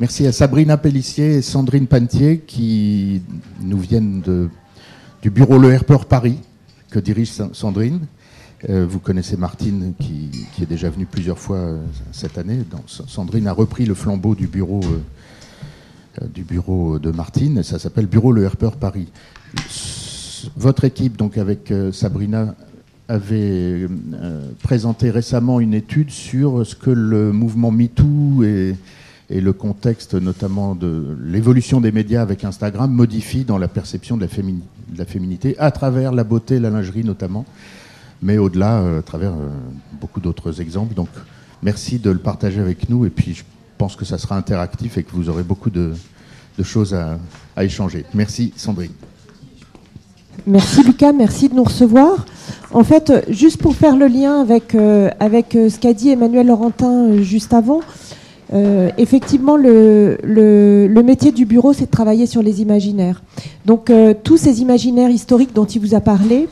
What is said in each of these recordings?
Merci à Sabrina Pellissier et Sandrine Pantier qui nous viennent du bureau Le Herpeur Paris que dirige Sandrine. Euh, vous connaissez Martine qui, est déjà venue plusieurs fois euh, cette année. Sandrine a repris le flambeau du bureau, euh, du bureau de Martine. Ça s'appelle Bureau Le Herpeur Paris. Votre équipe, donc avec Sabrina, avait présenté récemment une étude sur ce que le mouvement MeToo et, et le contexte notamment de l'évolution des médias avec Instagram modifie dans la perception de la, féminité à travers la beauté, la lingerie notamment mais au-delà, euh, à travers euh, beaucoup d'autres exemples. Donc, merci de le partager avec nous. Et puis, je pense que ça sera interactif et que vous aurez beaucoup de, choses à, échanger. Merci, Sandrine. Merci Lucas, merci de nous recevoir. En fait, juste pour faire le lien avec, euh, avec ce qu'a dit Emmanuel Laurentin juste avant, effectivement, le, métier du bureau, c'est de travailler sur les imaginaires. Donc, tous ces imaginaires historiques dont il vous a parlé,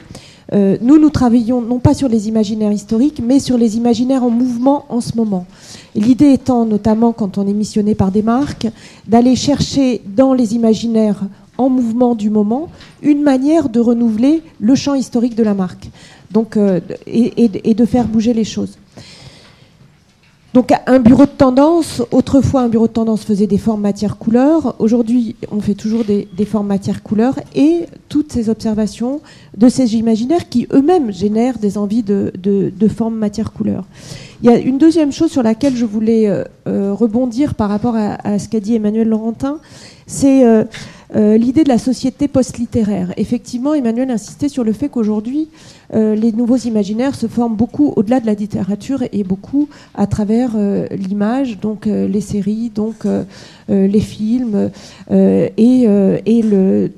euh, nous, nous travaillons non pas sur les imaginaires historiques, mais sur les imaginaires en mouvement en ce moment. L'idée étant, notamment quand on est missionné par des marques, d'aller chercher dans les imaginaires en mouvement du moment une manière de renouveler le champ historique de la marque euh, et, de faire bouger les choses. Donc un bureau de tendance, autrefois un bureau de tendance faisait des formes matières couleurs, aujourd'hui on fait toujours des, formes matières couleurs et toutes ces observations de ces imaginaires qui eux-mêmes génèrent des envies de, formes matières couleurs. Il y a une deuxième chose sur laquelle je voulais euh, euh, rebondir par rapport à, ce qu'a dit Emmanuel Laurentin, c'est euh, euh, l'idée de la société post-littéraire. Effectivement, Emmanuel insistait sur le fait qu'aujourd'hui, euh, les nouveaux imaginaires se forment beaucoup au-delà de la littérature et beaucoup à travers euh, l'image, donc les séries, donc les films et,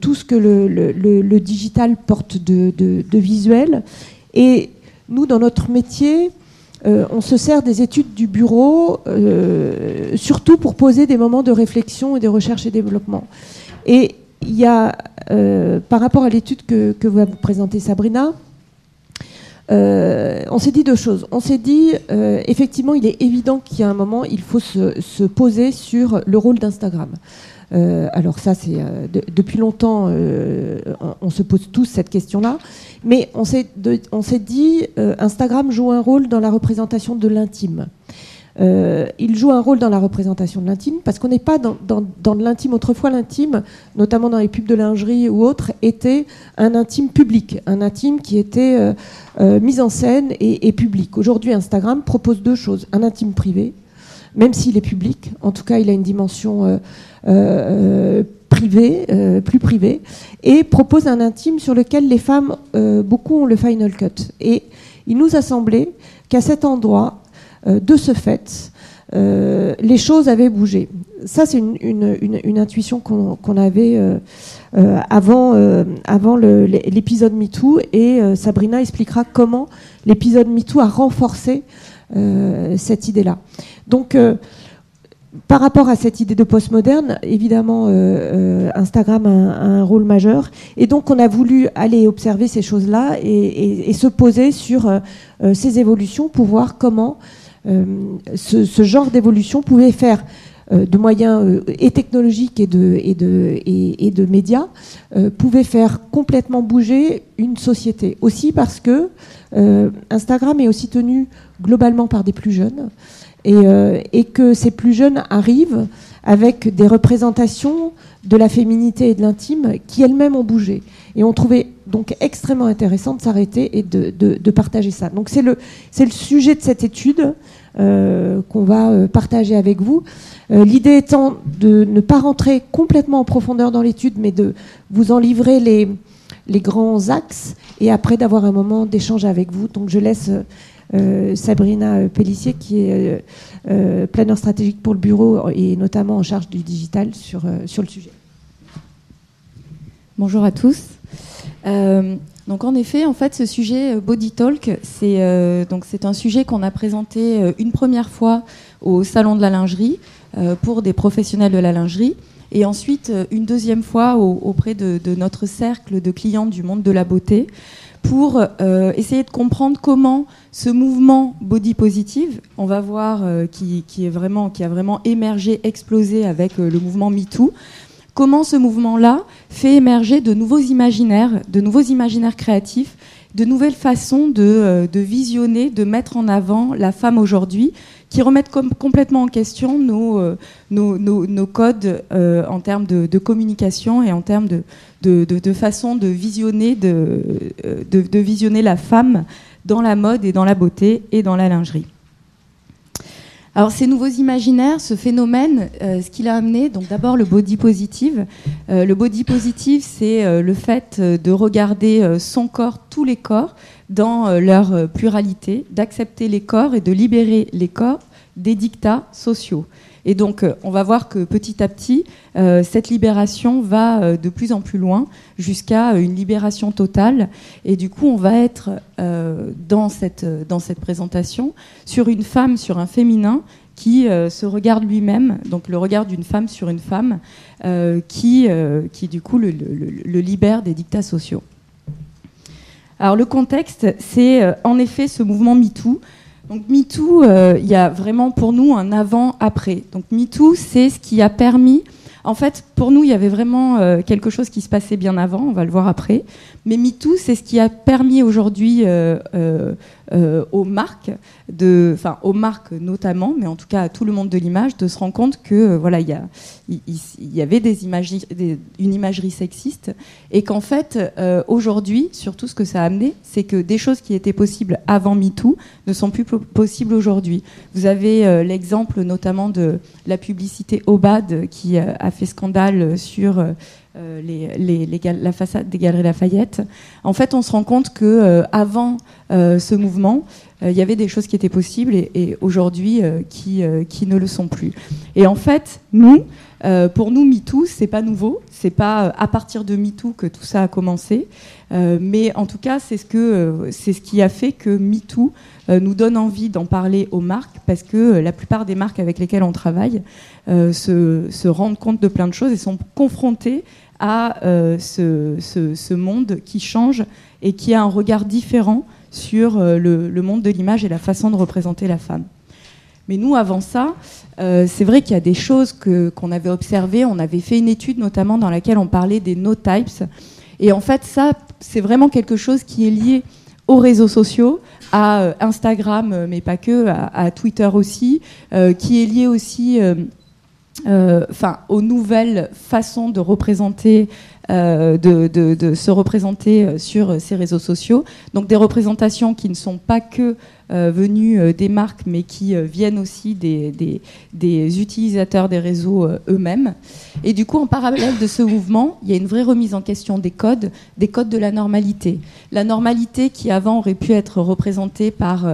tout ce que le, digital porte de, de, visuel. Et nous, dans notre métier, on se sert des études du bureau, surtout pour poser des moments de réflexion et de recherche et développement. Et il y a, euh, par rapport à l'étude que, que, va vous Sabrina, euh, on s'est dit deux choses. On s'est dit, euh, effectivement, il est évident qu'il y a un moment, il faut se, se poser sur le rôle d'Instagram. alors ça, c'est depuis longtemps, on, on, se pose tous cette question-là. Mais on s'est dit, Instagram joue un rôle dans la représentation de l'intime. Euh, il joue un rôle dans la représentation de l'intime parce qu'on n'est pas dans, dans, l'intime. Autrefois, l'intime, notamment dans les pubs de lingerie ou autres, était un intime public, un intime qui était euh, euh, mis en scène et, public. Aujourd'hui, Instagram propose deux choses un intime privé, même s'il est public. En tout cas, il a une dimension privée, plus privée, et propose un intime sur lequel les femmes, beaucoup ont le final cut. Et il nous a semblé qu'à cet endroit, de ce fait, euh, les choses avaient bougé. Ça, c'est une, intuition qu'on avait euh, avant l'épisode MeToo, et Sabrina expliquera comment l'épisode MeToo a renforcé cette idée-là. Donc, par rapport à cette idée de postmoderne, évidemment, Instagram a un, rôle majeur. Et donc, on a voulu aller observer ces choses-là et, se poser sur ces évolutions pour voir comment euh, ce, genre d'évolution pouvait faire euh, de moyens euh, et technologiques et de, et de, et, de médias pouvait faire complètement bouger une société. Aussi parce que Instagram est aussi tenu globalement par des plus jeunes et, et, que ces plus jeunes arrivent avec des représentations de la féminité et de l'intime qui elles-mêmes ont bougé. Et on trouvait donc extrêmement intéressant de s'arrêter et de, partager ça. Donc c'est le, sujet de cette étude euh, qu'on va euh, partager avec vous. Euh, l'idée étant de ne pas rentrer complètement en profondeur dans l'étude, mais de vous en livrer les, grands axes et après d'avoir un moment d'échange avec vous. Donc je laisse Sabrina Pellissier, qui est planeur stratégique pour le bureau et notamment en charge du digital sur le sujet. Bonjour à tous. Euh, donc en effet, en fait, ce sujet euh, Body Talk, c'est euh, c'est un sujet qu'on a présenté une première fois au salon de la lingerie pour des professionnels de la lingerie, et ensuite une deuxième fois auprès de, notre cercle de clients du monde de la beauté pour essayer de comprendre comment ce mouvement body positive, on va voir qui, est vraiment, qui a vraiment émergé, explosé avec le mouvement MeToo, comment ce mouvement-là fait émerger de nouveaux imaginaires, de nouveaux imaginaires créatifs, de nouvelles façons de, euh, visionner, de mettre en avant la femme aujourd'hui, qui remettent complètement en question nos, euh, codes euh, en termes de, communication et en termes de, façon de, visionner la femme dans la mode et dans la beauté et dans la lingerie. Alors ces nouveaux imaginaires, ce phénomène, euh, ce qu'il a amené, donc d'abord le body positive. Euh, le body positive, c'est euh, le fait de regarder son corps, tous les corps, dans leur pluralité, d'accepter les corps et de libérer les corps des dictats sociaux. Et donc, euh, on va voir que petit à petit, euh, cette libération va euh, de plus en plus loin jusqu'à une libération totale. Et du coup, on va être dans, cette, présentation sur une femme, sur un féminin qui se regarde lui-même, donc le regard d'une femme sur une femme, qui, qui du coup le, le, libère des dictats sociaux. Alors le contexte, c'est en effet ce mouvement MeToo donc MeToo, euh, il y a vraiment pour nous un avant-après. Donc MeToo, c'est ce qui a permis en fait, pour nous, il y avait vraiment euh, quelque chose qui se passait bien avant, on va le voir après. Mais MeToo, c'est ce qui a permis aujourd'hui euh, euh, aux marques, de, enfin aux marques notamment, mais en tout cas à tout le monde de l'image, de se rendre compte que voilà, il y, il, y avait des une imagerie sexiste et qu'en fait, aujourd'hui, surtout ce que ça a amené, c'est que des choses qui étaient possibles avant MeToo ne sont plus possibles aujourd'hui. Vous avez l'exemple notamment de la publicité Obad qui a fait scandale sur euh, les, la façade des Galeries Lafayette. En fait, on se rend compte que euh, avant euh, ce mouvement, il y avait des choses qui étaient possibles et, aujourd'hui qui, qui ne le sont plus. Et en fait, nous, pour nous, MeToo, c'est pas nouveau. C'est pas à partir de MeToo que tout ça a commencé. Mais en tout cas, c'est ce, que, c'est ce qui a fait que MeToo nous donne envie d'en parler aux marques parce que la plupart des marques avec lesquelles on travaille se, rendent compte de plein de choses et sont confrontées à euh, ce, monde qui change et qui a un regard différent sur euh, le, monde de l'image et la façon de représenter la femme. Mais nous, avant ça, euh, c'est vrai qu'il y a des choses qu'on avait observées. On avait fait une étude notamment dans laquelle on parlait des no types. Et en fait, ça, c'est vraiment quelque chose qui est lié aux réseaux sociaux, à Instagram, mais pas que, à, Twitter aussi, qui est lié aussi euh, aux nouvelles façons de représenter, euh, de, se représenter euh, sur ces réseaux sociaux. Donc des représentations qui ne sont pas que venues des marques, mais qui viennent aussi des, des, utilisateurs des réseaux eux-mêmes. Et du coup, en parallèle de ce mouvement, il y a une vraie remise en question des codes, des codes de la normalité. La normalité qui avant aurait pu être représentée par,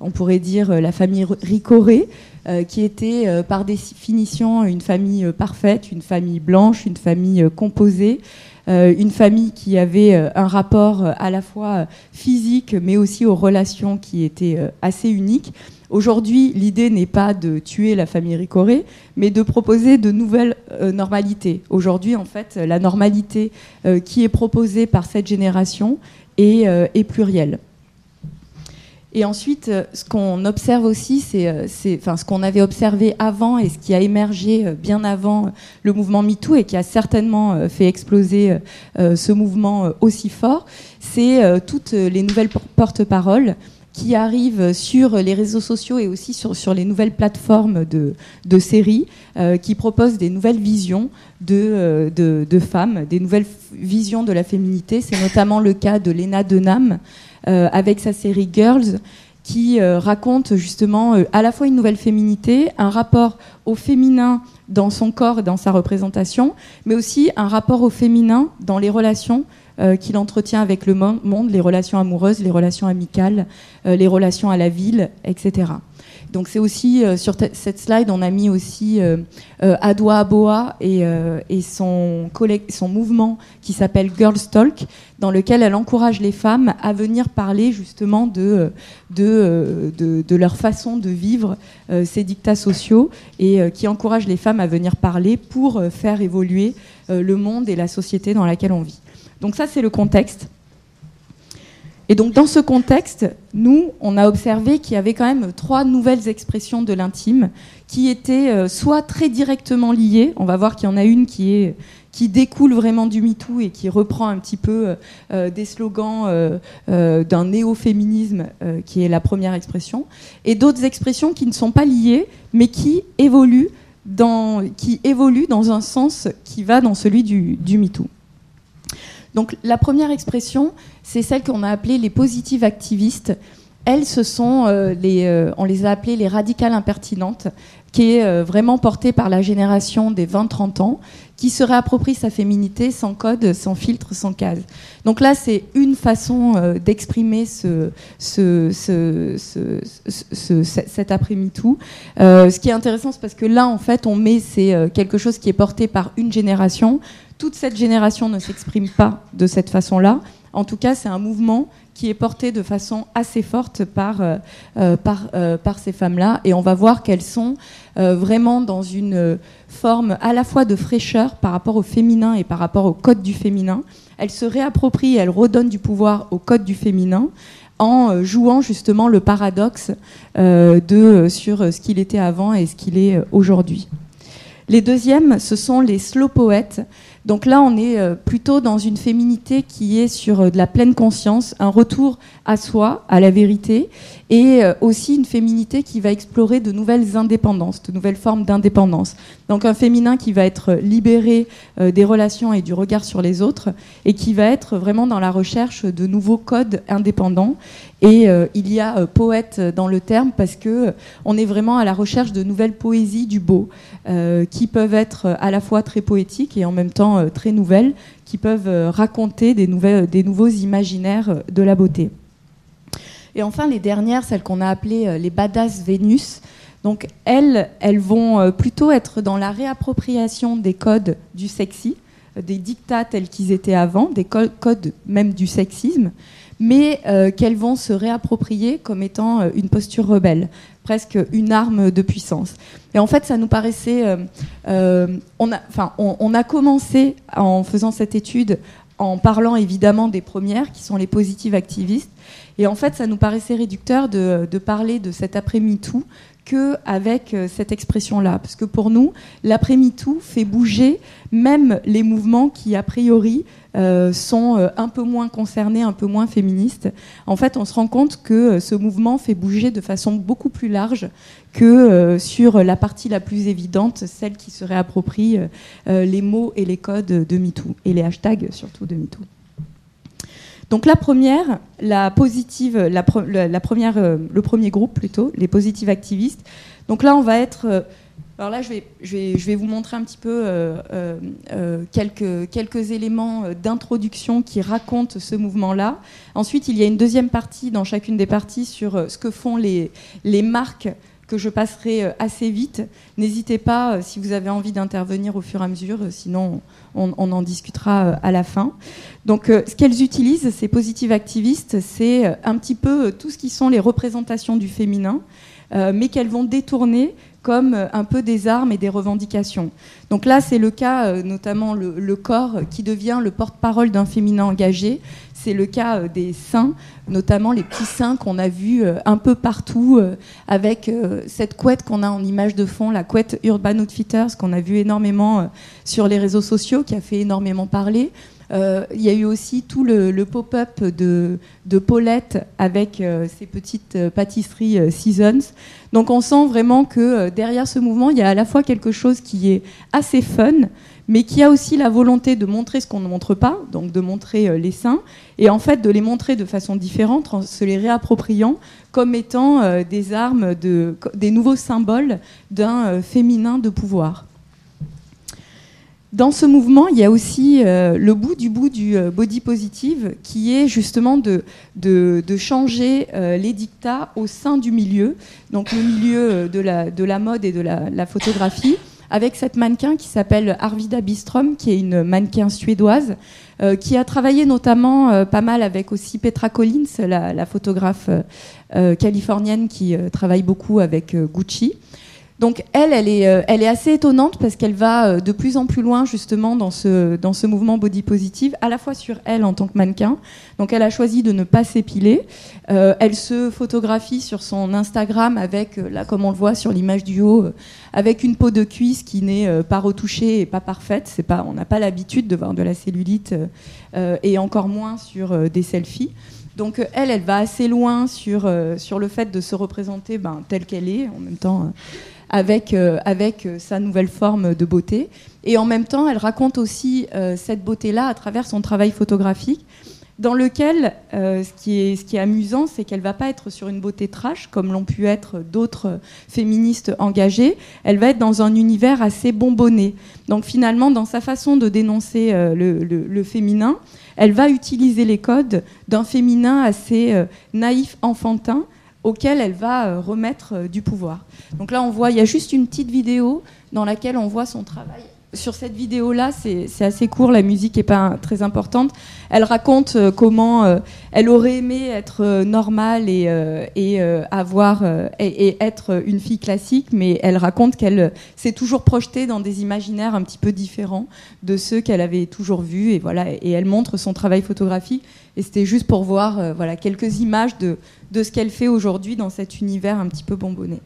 on pourrait dire, la famille Ricoré, euh, qui était euh, par définition une famille euh, parfaite, une famille blanche, une famille composée. une famille qui avait un rapport à la fois physique mais aussi aux relations qui étaient assez uniques. Aujourd'hui, l'idée n'est pas de tuer la famille Ricoré, mais de proposer de nouvelles normalités. Aujourd'hui, en fait, la normalité qui est proposée par cette génération est plurielle. Et ensuite, euh, ce qu'on observe aussi, c'est, euh, enfin, ce qu'on avait observé avant et ce qui a émergé euh, bien avant le mouvement MeToo et qui a certainement fait exploser ce mouvement aussi fort, c'est toutes les nouvelles porte-paroles qui arrivent sur les réseaux sociaux et aussi sur, sur les nouvelles plateformes de, de séries, qui proposent des nouvelles visions de, de, de, femmes, des nouvelles visions de la féminité. C'est notamment le cas de Lena Denham, euh, avec sa série Girls qui euh, raconte justement euh, à la fois une nouvelle féminité, un rapport au féminin dans son corps et dans sa représentation, mais aussi un rapport au féminin dans les relations qu'il entretient avec le monde, les relations amoureuses, les relations amicales, les relations à la ville, etc. Donc c'est aussi euh, sur cette slide, on a mis aussi euh, euh Adwa Aboa et, euh, son, mouvement qui s'appelle Girls Talk, dans lequel elle encourage les femmes à venir parler justement de, de, leur façon de vivre ces dictats sociaux et qui encourage les femmes à venir parler pour faire évoluer le monde et la société dans laquelle on vit. Donc ça, c'est le contexte. Et donc dans ce contexte, nous, on a observé qu'il y avait quand même trois nouvelles expressions de l'intime qui étaient euh, soit très directement liées, on va voir qu'il y en a une qui découle vraiment du MeToo et qui reprend un petit peu euh, euh, des slogans d'un néo-féminisme qui est la première expression, et d'autres expressions qui ne sont pas liées, mais qui évoluent dans, qui évoluent dans un sens qui va dans celui du, du MeToo. Donc la première expression, c'est celle qu'on a appelée les positives activistes. Elles, ce sont euh, les, euh, on les a appelées les radicales impertinentes, qui est euh, vraiment portée par la génération des 20-30 ans, qui se réapproprie sa féminité sans code, sans filtre, sans case. Donc là, c'est une façon d'exprimer ce, ce, ce, cet après-MeToo. ce qui est intéressant, c'est parce que là, en fait, on met c'est quelque chose qui est porté par une génération. Toute cette génération ne s'exprime pas de cette façon-là. En tout cas, c'est un mouvement qui est porté de façon assez forte par, euh, euh, euh, par ces femmes-là. Et on va voir qu'elles sont vraiment dans une forme à la fois de fraîcheur par rapport au féminin et par rapport au code du féminin. Elles se réapproprient, elles redonnent du pouvoir au code du féminin en jouant justement le paradoxe de, sur ce qu'il était avant et ce qu'il est aujourd'hui. Les deuxièmes, ce sont les slow poètes. Donc là, on est euh, plutôt dans une féminité qui est sur euh, de la pleine conscience, un retour à soi, à la vérité, et euh, aussi une féminité qui va explorer de nouvelles indépendances, de nouvelles formes d'indépendance. Donc un féminin qui va être libéré des relations et du regard sur les autres, et qui va être vraiment dans la recherche de nouveaux codes indépendants. Et il y a poète dans le terme parce que on est vraiment à la recherche de nouvelles poésies du beau, qui peuvent être à la fois très poétiques et en même temps euh, très nouvelles qui peuvent euh, raconter des, des nouveaux imaginaires euh, de la beauté. Et enfin, les dernières, celles qu'on a appelées les badass Vénus. Donc, elles, elles vont plutôt être dans la réappropriation des codes du sexy, des dictats tels qu'ils étaient avant, des codes même du sexisme, mais qu'elles vont se réapproprier comme étant une posture rebelle presque une arme de puissance. Et en fait, ça nous paraissait. Euh, euh, on, a, enfin, on, a commencé en faisant cette étude en parlant évidemment des premières, qui sont les positives activistes. Et en fait, ça nous paraissait réducteur de, parler de cet après-MeToo qu'avec euh, cette expression-là. Parce que pour nous, l'après-MeToo fait bouger même les mouvements qui, a priori, euh, sont euh, un peu moins concernés, un peu moins féministes. En fait, on se rend compte que ce mouvement fait bouger de façon beaucoup plus large que sur la partie la plus évidente, celle qui se réapproprie les mots et les codes de MeToo, et les hashtags surtout de MeToo. Donc la première, la positive, la, première, euh, le premier groupe plutôt, les positives activistes. Donc là, on va être. Euh, alors là, je vais, je vais, je vais, vous montrer un petit peu euh, quelques, quelques éléments d'introduction qui racontent ce mouvement-là. Ensuite, il y a une deuxième partie dans chacune des parties sur ce que font les, les marques je passerai assez vite. N'hésitez pas, si vous avez envie d'intervenir au fur et à mesure, sinon on, en discutera euh, à la fin. Donc, euh, ce qu'elles utilisent, ces positives activistes, c'est euh, un petit peu tout ce qui sont les représentations du féminin, mais qu'elles vont détourner comme un peu des armes et des revendications. Donc là, c'est le cas, notamment le, corps, qui devient le porte-parole d'un féminin engagé. C'est le cas des seins, notamment les petits seins qu'on a vus un peu partout, avec cette couette qu'on a en image de fond, la couette Urban Outfitters, qu'on a vu énormément sur les réseaux sociaux, qui a fait énormément parler. Euh, il y a eu aussi tout le, pop-up de, Paulette avec euh, ses petites euh, pâtisseries Seasons. Donc on sent vraiment que derrière ce mouvement, il y a à la fois quelque chose qui est assez fun, mais qui a aussi la volonté de montrer ce qu'on ne montre pas, donc de montrer les seins, et en fait de les montrer de façon différente, en se les réappropriant comme étant des armes, de, des nouveaux symboles d'un féminin de pouvoir. Dans ce mouvement, il y a aussi euh, le bout du bout du euh, body positive, qui est justement de, de, changer euh, les dictats au sein du milieu, donc le milieu de la, de la mode et de la, photographie, avec cette mannequin qui s'appelle Arvida Bistrom, qui est une mannequin suédoise, qui a travaillé notamment pas mal avec aussi Petra Collins, la, la photographe californienne qui travaille beaucoup avec Gucci. Donc elle, elle est, euh, elle est assez étonnante parce qu'elle va euh, de plus en plus loin justement dans ce, mouvement body positive, à la fois sur elle en tant que mannequin. Donc elle a choisi de ne pas s'épiler. Euh, elle se photographie sur son Instagram avec, là comme on le voit sur l'image du haut, avec une peau de cuisse qui n'est pas retouchée et pas parfaite. C'est pas, on n'a pas l'habitude de voir de la cellulite et encore moins sur des selfies. Donc elle, elle va assez loin sur, le fait de se représenter ben, telle qu'elle est, en même temps avec euh, sa nouvelle forme de beauté. Et en même temps, elle raconte aussi euh, cette beauté-là à travers son travail photographique, dans lequel ce, qui est, amusant, c'est qu'elle va pas être sur une beauté trash, comme l'ont pu être d'autres féministes engagées. Elle va être dans un univers assez bonbonné. Donc finalement, dans sa façon de dénoncer le, féminin, elle va utiliser les codes d'un féminin assez naïf, enfantin, auquel elle va remettre du pouvoir. Donc là, on voit, il y a juste une petite vidéo dans laquelle on voit son travail. Sur cette vidéo-là, c'est assez court, la musique n'est pas très importante. Elle raconte euh, comment euh, elle aurait aimé être euh, normale et, avoir et, être une fille classique, mais elle raconte qu'elle s'est toujours projetée dans des imaginaires un petit peu différents de ceux qu'elle avait toujours vus. Et voilà, et elle montre son travail photographique. Et c'était juste pour voir voilà quelques images de, de ce qu'elle fait aujourd'hui dans cet univers un petit peu bonbonné.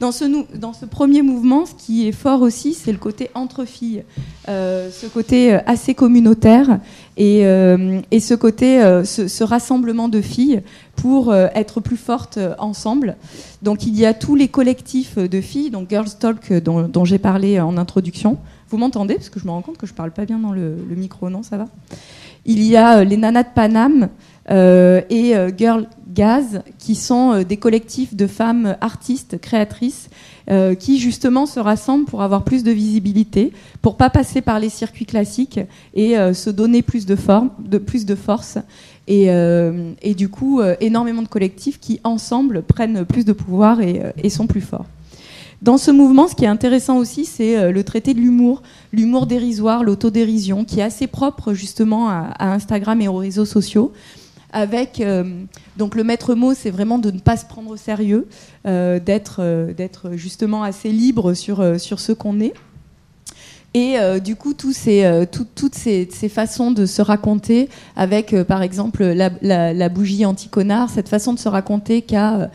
Dans ce, premier mouvement, ce qui est fort aussi, c'est le côté entre filles, euh, ce côté euh, assez communautaire et, euh, ce côté, ce, rassemblement de filles pour être plus fortes ensemble. Donc il y a tous les collectifs de filles, donc Girls Talk dont, j'ai parlé en introduction. Vous m'entendez? Parce que je me rends compte que je parle pas bien dans le, micro, non Ça va Il y a les Nanas de Paname, et euh, Girl Gaz, qui sont euh, des collectifs de femmes artistes, créatrices, qui justement se rassemblent pour avoir plus de visibilité, pour pas passer par les circuits classiques et se donner plus de, forme, de, plus de force. Et, du coup, énormément de collectifs qui, ensemble, prennent plus de pouvoir et, sont plus forts. Dans ce mouvement, ce qui est intéressant aussi, c'est le traité de l'humour, l'humour dérisoire, l'autodérision, qui est assez propre justement à, Instagram et aux réseaux sociaux avec euh, donc le maître mot, c'est vraiment de ne pas se prendre au sérieux, euh, d'être euh, d'être justement assez libre sur sur ce qu'on est. Et du coup, ces, toutes ces, ces, façons de se raconter, avec par exemple la, la, la bougie anti-connard, cette façon de se raconter qu'a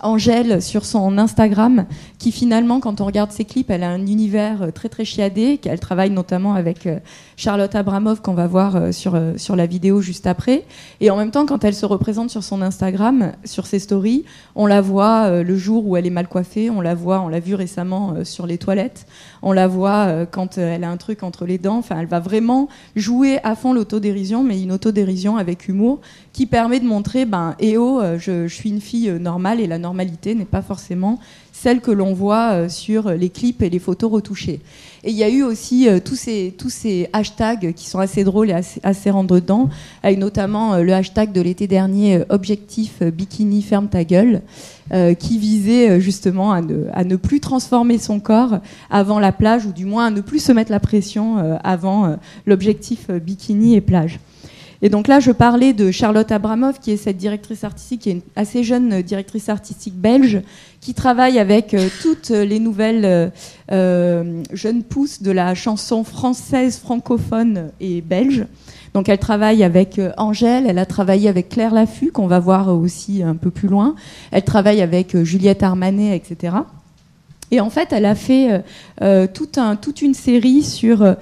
Angèle sur son Instagram, qui finalement, quand on regarde ses clips, elle a un univers euh, très très chiadé, qu'elle travaille notamment avec euh, Charlotte Abramov, qu'on va voir sur, sur la vidéo juste après. Et en même temps, quand elle se représente sur son Instagram, sur ses stories, on la voit le jour où elle est mal coiffée, on la voit, on l'a vu récemment sur les toilettes, on la voit quand elle a un truc entre les dents. Enfin, elle va vraiment jouer à fond l'autodérision, mais une autodérision avec humour qui permet de montrer, ben, eh oh, je suis une fille normale et la normalité n'est pas forcément celle que l'on voit euh, sur les clips et les photos retouchées. Et il y a eu aussi euh, tous, ces, tous ces hashtags qui sont assez drôles et assez, assez rentre-dedans, avec notamment euh, le hashtag de l'été dernier Objectif Bikini Ferme ta gueule, qui visait justement à ne, à ne, plus transformer son corps avant la plage, ou du moins à ne plus se mettre la pression avant l'objectif Bikini et plage. Et donc là, je parlais de Charlotte Abramov, qui est cette directrice artistique, qui est une assez jeune directrice artistique belge, qui travaille avec euh, toutes les nouvelles euh, euh, jeunes pousses de la chanson française, francophone et belge. Donc elle travaille avec Angèle, elle a travaillé avec Claire Laffut, qu'on va voir aussi un peu plus loin. Elle travaille avec Juliette Armanet, etc. Et en fait, elle a fait toute une série sur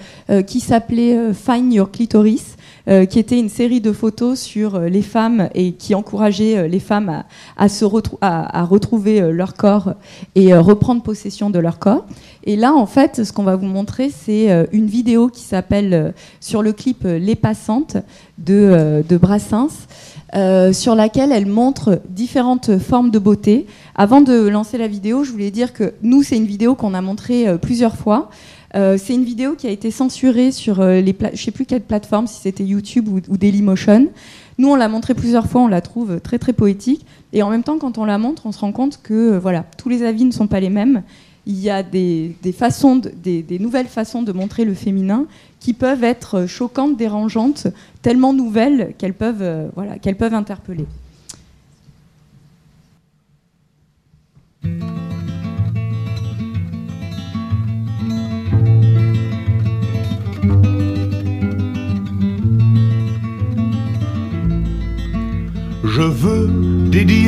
qui s'appelait Find Your Clitoris, euh, qui était une série de photos sur euh, les femmes et qui encourageait euh, les femmes à, se à, retrouver leur corps et reprendre possession de leur corps. Et là, en fait, ce qu'on va vous montrer, c'est une vidéo qui s'appelle sur le clip Les Passantes de Brassens. sur laquelle elle montre différentes formes de beauté. Avant de lancer la vidéo, je voulais dire que nous, c'est une vidéo qu'on a montrée plusieurs fois. Euh, c'est une vidéo qui a été censurée sur euh, les je sais plus quelle plateforme, si c'était YouTube ou, Dailymotion. Nous, on l'a montré plusieurs fois, on la trouve très très poétique. Et en même temps, quand on la montre, on se rend compte que euh, voilà, tous les avis ne sont pas les mêmes. Il y a des, façons des, nouvelles façons de montrer le féminin qui peuvent être choquantes, dérangeantes, tellement nouvelles qu'elles peuvent, voilà, qu'elles peuvent interpeller.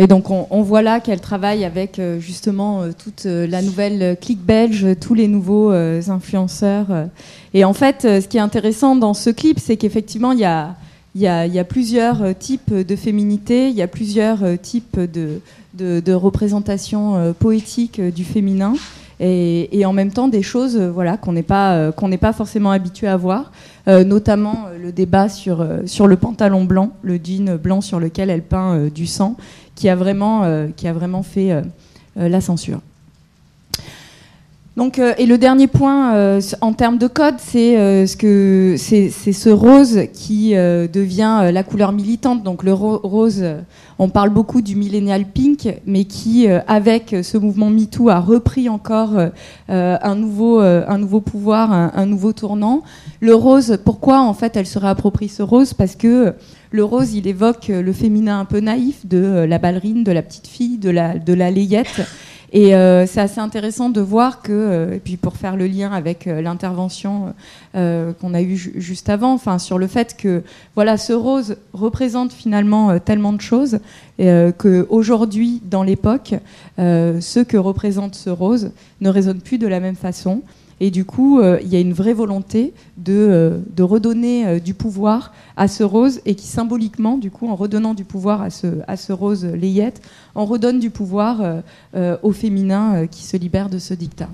Et donc on, voit là qu'elle travaille avec euh, justement euh, toute euh, la nouvelle clique belge, tous les nouveaux influenceurs. Et en fait, ce qui est intéressant dans ce clip, c'est qu'effectivement, il y a, plusieurs types de féminité, il y a plusieurs types de, de, de représentations poétiques du féminin. Et, et, en même temps des choses voilà qu'on n'est pas qu'on n'est pas forcément habitué à voir notamment le débat sur sur le pantalon blanc le jean blanc sur lequel elle peint du sang qui a vraiment, euh, qui a vraiment fait euh, euh, la censure. Donc, et le dernier point en termes de code, c'est ce que c'est ce rose qui devient la couleur militante. Donc le rose, on parle beaucoup du millennial pink, mais qui, avec ce mouvement MeToo, a repris encore un nouveau un nouveau pouvoir, un, un, nouveau tournant. Le rose, pourquoi en fait elle se réapproprie ce rose? Parce que le rose, il évoque euh, le féminin un peu naïf de euh, la ballerine, de la petite fille, de la, de la layette. Et euh, c'est assez intéressant de voir que, et puis pour faire le lien avec l'intervention qu'on a eue juste avant, enfin sur le fait que voilà, ce rose représente finalement tellement de choses euh, que aujourd'hui, dans l'époque, ce que représente ce rose ne résonne plus de la même façon. Et du coup, euh, il y a une vraie volonté de, euh, de redonner euh, du pouvoir à ce rose et qui symboliquement, du coup, en redonnant du pouvoir à ce, à ce rose layette, on redonne du pouvoir au féminin qui se libère de ce dictat.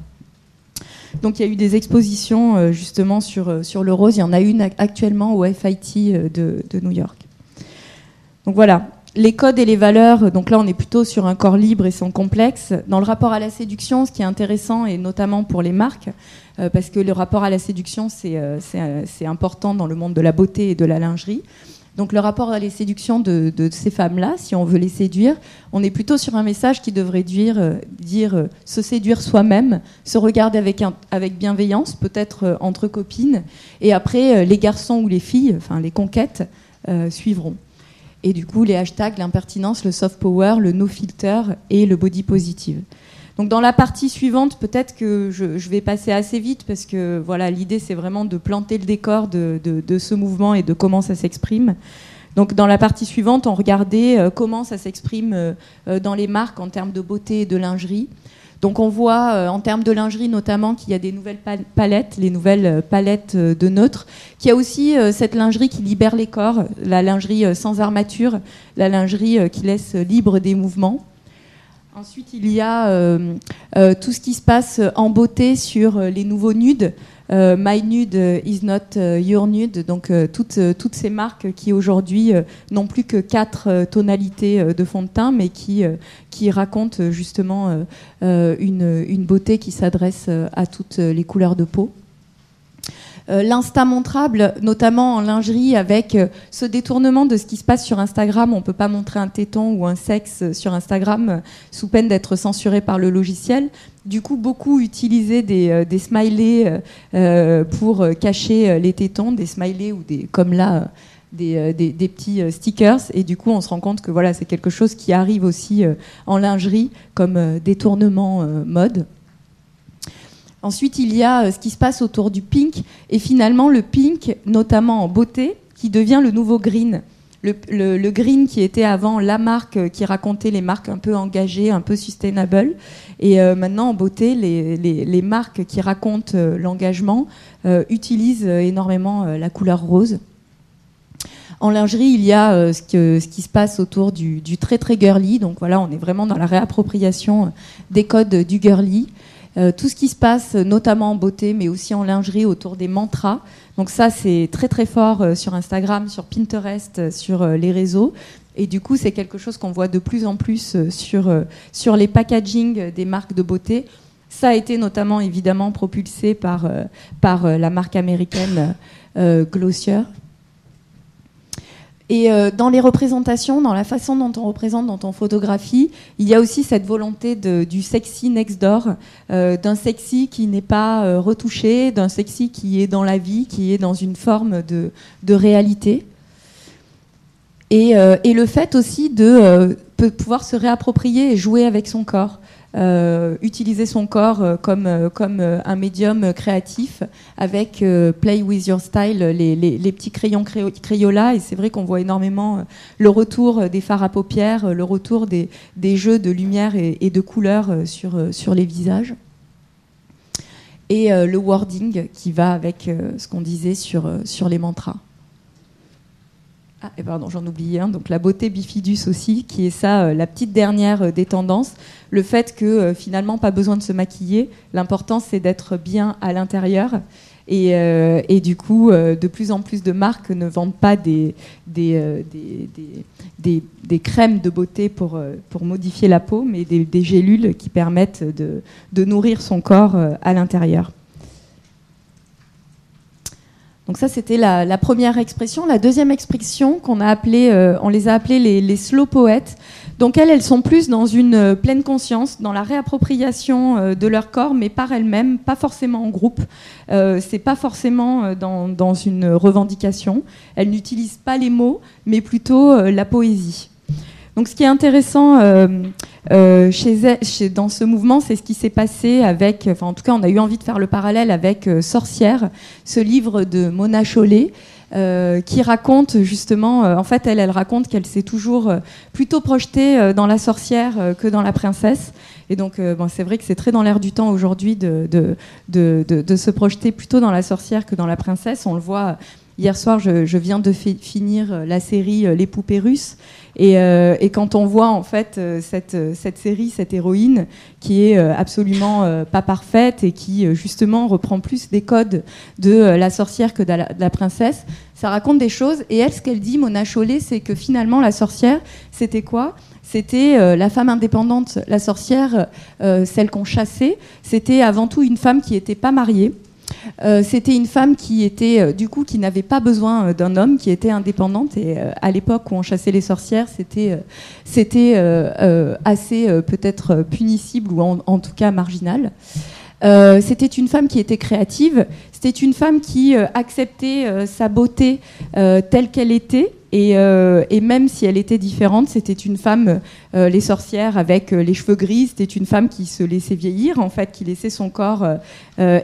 Donc il y a eu des expositions justement sur, sur le rose. Il y en a une actuellement au FIT de, de New York. Donc voilà, les codes et les valeurs, donc là on est plutôt sur un corps libre et sans complexe. Dans le rapport à la séduction, ce qui est intéressant, et notamment pour les marques, euh, parce que le rapport à la séduction, euh, euh, c'est important dans le monde de la beauté et de la lingerie. Donc le rapport à la séduction de, ces femmes-là, si on veut les séduire, on est plutôt sur un message qui devrait dire, dire se séduire soi-même, se regarder avec, avec bienveillance, peut-être entre copines, et après les garçons ou les filles, enfin les conquêtes, suivront. Et du coup, les hashtags, l'impertinence, le soft power, le no filter et le body positive. Donc dans la partie suivante, peut-être que je, vais passer assez vite parce que voilà, l'idée c'est vraiment de planter le décor de, ce mouvement et de comment ça s'exprime. Donc dans la partie suivante, on regardait euh, comment ça s'exprime euh, euh, dans les marques en termes de beauté et de lingerie. Donc on voit en termes de lingerie notamment qu'il y a des nouvelles palettes, les nouvelles palettes de neutres, qu'il y a aussi cette lingerie qui libère les corps, la lingerie sans armature, la lingerie qui laisse libre des mouvements. Ensuite, il y a tout ce qui se passe en beauté sur les nouveaux nudes. Euh, My Nude is not euh, your nude. Donc euh, toutes, ces marques qui aujourd'hui n'ont plus que quatre tonalités de fond de teint, mais qui, racontent justement une beauté qui s'adresse à toutes les couleurs de peau. Euh, l'insta montrable, notamment en lingerie, avec euh, ce détournement de ce qui se passe sur Instagram. On ne peut pas montrer un téton ou un sexe sur Instagram euh, sous peine d'être censuré par le logiciel. Du coup, beaucoup utilisaient des, smileys pour cacher les tétons, des smileys ou des, comme là, des, des, des, petits stickers. Et du coup, on se rend compte que voilà, c'est quelque chose qui arrive aussi en lingerie comme détournement mode. Ensuite, il y a euh, ce qui se passe autour du pink, et finalement le pink, notamment en beauté, qui devient le nouveau green. Le, green qui était avant la marque euh, qui racontait les marques un peu engagées, un peu sustainable. Et euh, maintenant, en beauté, les, marques qui racontent l'engagement utilisent énormément la couleur rose. En lingerie, il y a ce, qui se passe autour du, très très girly. Donc voilà, on est vraiment dans la réappropriation des codes du girly. Euh, tout ce qui se passe, notamment en beauté, mais aussi en lingerie, autour des mantras. Donc ça, c'est très très fort euh, sur Instagram, sur Pinterest, euh, sur les réseaux. Et du coup, c'est quelque chose qu'on voit de plus en plus sur, sur les packaging des marques de beauté. Ça a été notamment évidemment propulsé par, par la marque américaine Glossier. Et euh, dans les représentations, dans la façon dont on représente, dont on photographie, il y a aussi cette volonté du sexy next door, euh, d'un sexy qui n'est pas euh, retouché, d'un sexy qui est dans la vie, qui est dans une forme de, réalité. Et, le fait aussi de pouvoir se réapproprier et jouer avec son corps. Euh, utiliser son corps euh, comme, euh, comme un médium créatif avec Play with Your Style, les, les, petits crayons Crayola. Et c'est vrai qu'on voit énormément le retour des fards à paupières, le retour des, des jeux de lumière et, et de couleurs sur, sur les visages. Et le wording qui va avec ce qu'on disait sur, sur les mantras. Ah, et pardon, j'en oubliais un. Donc la beauté bifidus aussi, qui est ça, euh, la petite dernière euh, des tendances. Le fait que euh, finalement, pas besoin de se maquiller. L'important, c'est d'être bien à l'intérieur. Et, du coup, de plus en plus de marques ne vendent pas des, crèmes de beauté pour, modifier la peau, mais des, gélules qui permettent de nourrir son corps à l'intérieur. Donc ça, c'était la, première expression. La deuxième expression qu'on a appelée, euh, on les a appelées les, slow poètes. Donc elles, elles sont plus dans une euh, pleine conscience, dans la réappropriation euh, de leur corps, mais par elles-mêmes, pas forcément en groupe. c'est pas forcément dans, dans, une revendication. Elles n'utilisent pas les mots, mais plutôt la poésie. Donc, ce qui est intéressant euh, euh, dans ce mouvement, c'est ce qui s'est passé avec, enfin, en tout cas, on a eu envie de faire le parallèle avec euh, Sorcière, ce livre de Mona Chollet. qui raconte justement, en fait, elle, elle raconte qu'elle s'est toujours plutôt projetée dans la sorcière que dans la princesse. Et donc, c'est vrai que c'est très dans l'air du temps aujourd'hui de se projeter plutôt dans la sorcière que dans la princesse. On le voit. Hier soir, je viens de finir la série Les poupées russes. Euh, et, quand on voit en fait euh, cette, euh, cette série, cette héroïne qui est absolument pas parfaite et qui justement reprend plus des codes de la sorcière que de la, princesse, ça raconte des choses. Et elle, ce qu'elle dit, Mona Chollet, c'est que finalement la sorcière, c'était quoi? C'était la femme indépendante, la sorcière, celle qu'on chassait. C'était avant tout une femme qui n'était pas mariée, euh, c'était une femme qui était euh, du coup qui n'avait pas besoin euh, d'un homme, qui était indépendante. Et à l'époque où on chassait les sorcières, c'était c'était assez peut-être punissable ou en, tout cas marginal. c'était une femme qui était créative. C'était une femme qui acceptait sa beauté telle qu'elle était euh, et, même si elle était différente, c'était une femme, euh, les sorcières avec euh, les cheveux gris, c'était une femme qui se laissait vieillir, en fait, qui laissait son corps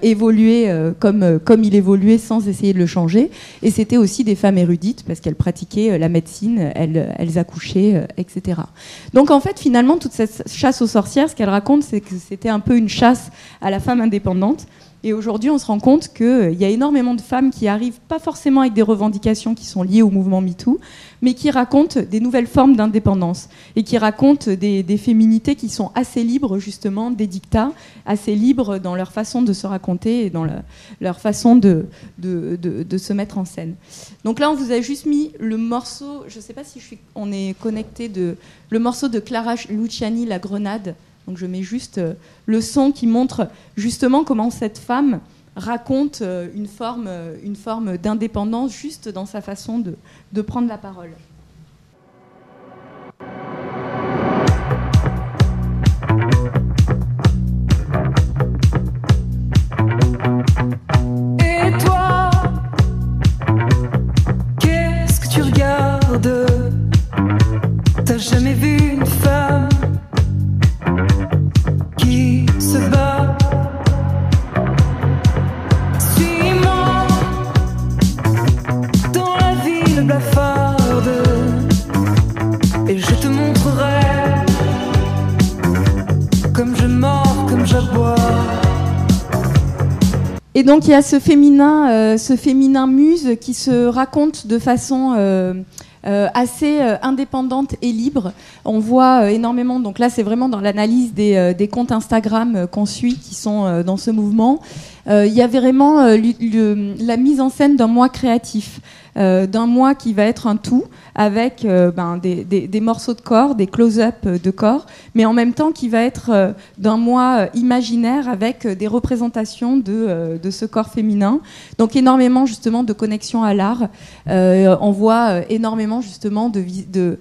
évoluer comme, comme il évoluait sans essayer de le changer. Et c'était aussi des femmes érudites parce qu'elles pratiquaient la médecine, elles, elles accouchaient, etc. Donc en fait, finalement, toute cette chasse aux sorcières, ce qu'elle raconte, c'est que c'était un peu une chasse à la femme indépendante. Et aujourd'hui, on se rend compte qu'il y a énormément de femmes qui arrivent, pas forcément avec des revendications qui sont liées au mouvement MeToo, mais qui racontent des nouvelles formes d'indépendance et qui racontent des, féminités qui sont assez libres, justement, des dictats, assez libres dans leur façon de se raconter et dans leur façon de, se mettre en scène. Donc là, on vous a juste mis le morceau, je ne sais pas si on est connecté, de, le morceau de Clara Luciani, La Grenade. Donc je mets juste euh, le son qui montre justement comment cette femme raconte euh, une forme, euh, une forme d'indépendance juste dans sa façon de, de prendre la parole. Et toi, qu'est-ce que tu regardes? Et donc il y a ce féminin, euh, ce féminin muse qui se raconte de façon euh, euh, assez indépendante et libre. On voit énormément, donc là c'est vraiment dans l'analyse des, des, comptes Instagram qu'on suit qui sont dans ce mouvement. Il y a vraiment la mise en scène d'un moi créatif, d'un moi qui va être un tout avec euh, ben, des, morceaux de corps, des close-up de corps, mais en même temps qui va être euh, d'un moi euh, imaginaire avec des représentations de, ce corps féminin. Donc énormément justement de connexion à l'art. on voit énormément justement de,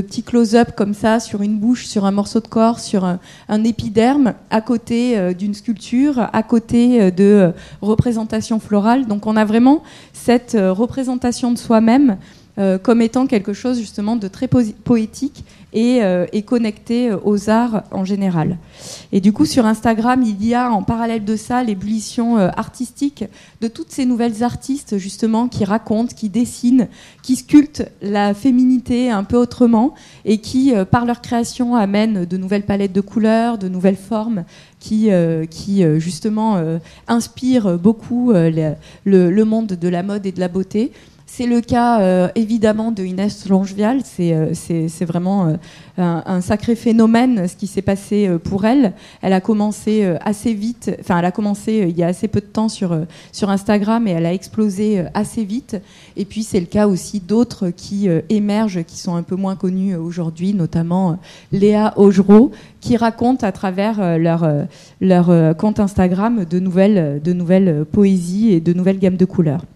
petits close-up comme ça sur une bouche, sur un morceau de corps, sur un épiderme, à côté d'une sculpture, à côté de représentations florales. Donc on a vraiment cette représentation de soi-même euh, comme étant quelque chose justement de très poétique et, euh, connecté euh, aux arts en général. Et du coup, sur Instagram, il y a en parallèle de ça l'ébullition artistique de toutes ces nouvelles artistes justement qui racontent, qui dessinent, qui sculptent la féminité un peu autrement et qui, par leur création, amènent de nouvelles palettes de couleurs, de nouvelles formes qui, qui justement inspirent beaucoup le monde de la mode et de la beauté. C'est le cas euh, évidemment de Inès Longevial. C'est euh, vraiment euh, un, sacré phénomène ce qui s'est passé pour elle. Elle a commencé assez vite, enfin elle a commencé il y a assez peu de temps sur, Instagram et elle a explosé assez vite. Et puis c'est le cas aussi d'autres qui émergent, qui sont un peu moins connus aujourd'hui, notamment Léa Augereau, qui raconte à travers leur, leur compte Instagram de nouvelles, de nouvelles poésies et de nouvelles gammes de couleurs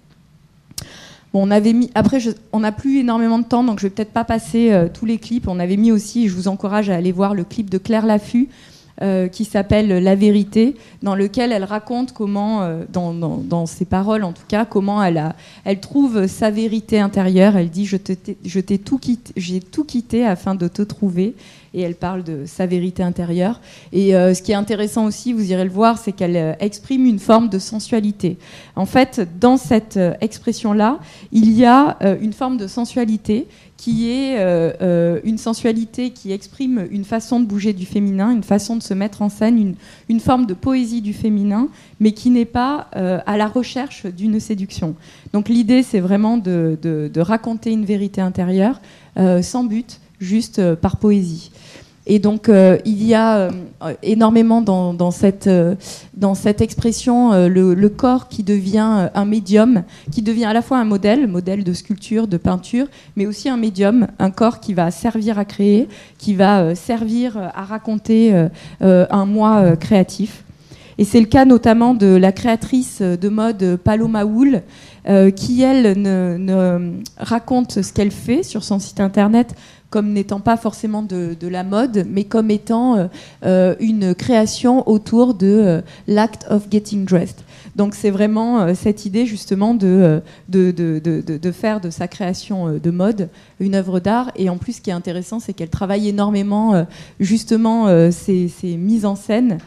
on avait mis. Après, on n'a plus énormément de temps, donc je vais peut-être pas passer euh, tous les clips. On avait mis aussi, je vous encourage à aller voir le clip de Claire Laffut. Euh, qui s'appelle La vérité, dans lequel elle raconte comment, euh, dans, ses paroles en tout cas, comment elle, a, elle trouve sa vérité intérieure. Elle dit Je t'ai tout quitté, j'ai tout quitté afin de te trouver et elle parle de sa vérité intérieure. Et euh, ce qui est intéressant aussi, vous irez le voir, c'est qu'elle euh, exprime une forme de sensualité. En fait, dans cette euh, expression-là, il y a une forme de sensualité qui est une sensualité qui exprime une façon de bouger du féminin, une façon de se mettre en scène, une, forme de poésie du féminin, mais qui n'est pas à la recherche d'une séduction. Donc l'idée, c'est vraiment de, de, raconter une vérité intérieure sans but, juste par poésie. Et donc, euh, il y a euh, énormément dans, cette, euh, dans cette expression le, corps qui devient un médium, qui devient à la fois un modèle, modèle de sculpture, de peinture, mais aussi un médium, un corps qui va servir à créer, qui va servir à raconter un moi créatif. Et c'est le cas notamment de la créatrice de mode Paloma Wool, qui, elle, ne raconte ce qu'elle fait sur son site internet comme n'étant pas forcément de, la mode, mais comme étant euh, euh, une création autour de euh, l'act of getting dressed. Donc c'est vraiment cette idée justement de de, de, faire de sa création de mode une œuvre d'art. Et en plus, ce qui est intéressant, c'est qu'elle travaille énormément justement ces, mises en scène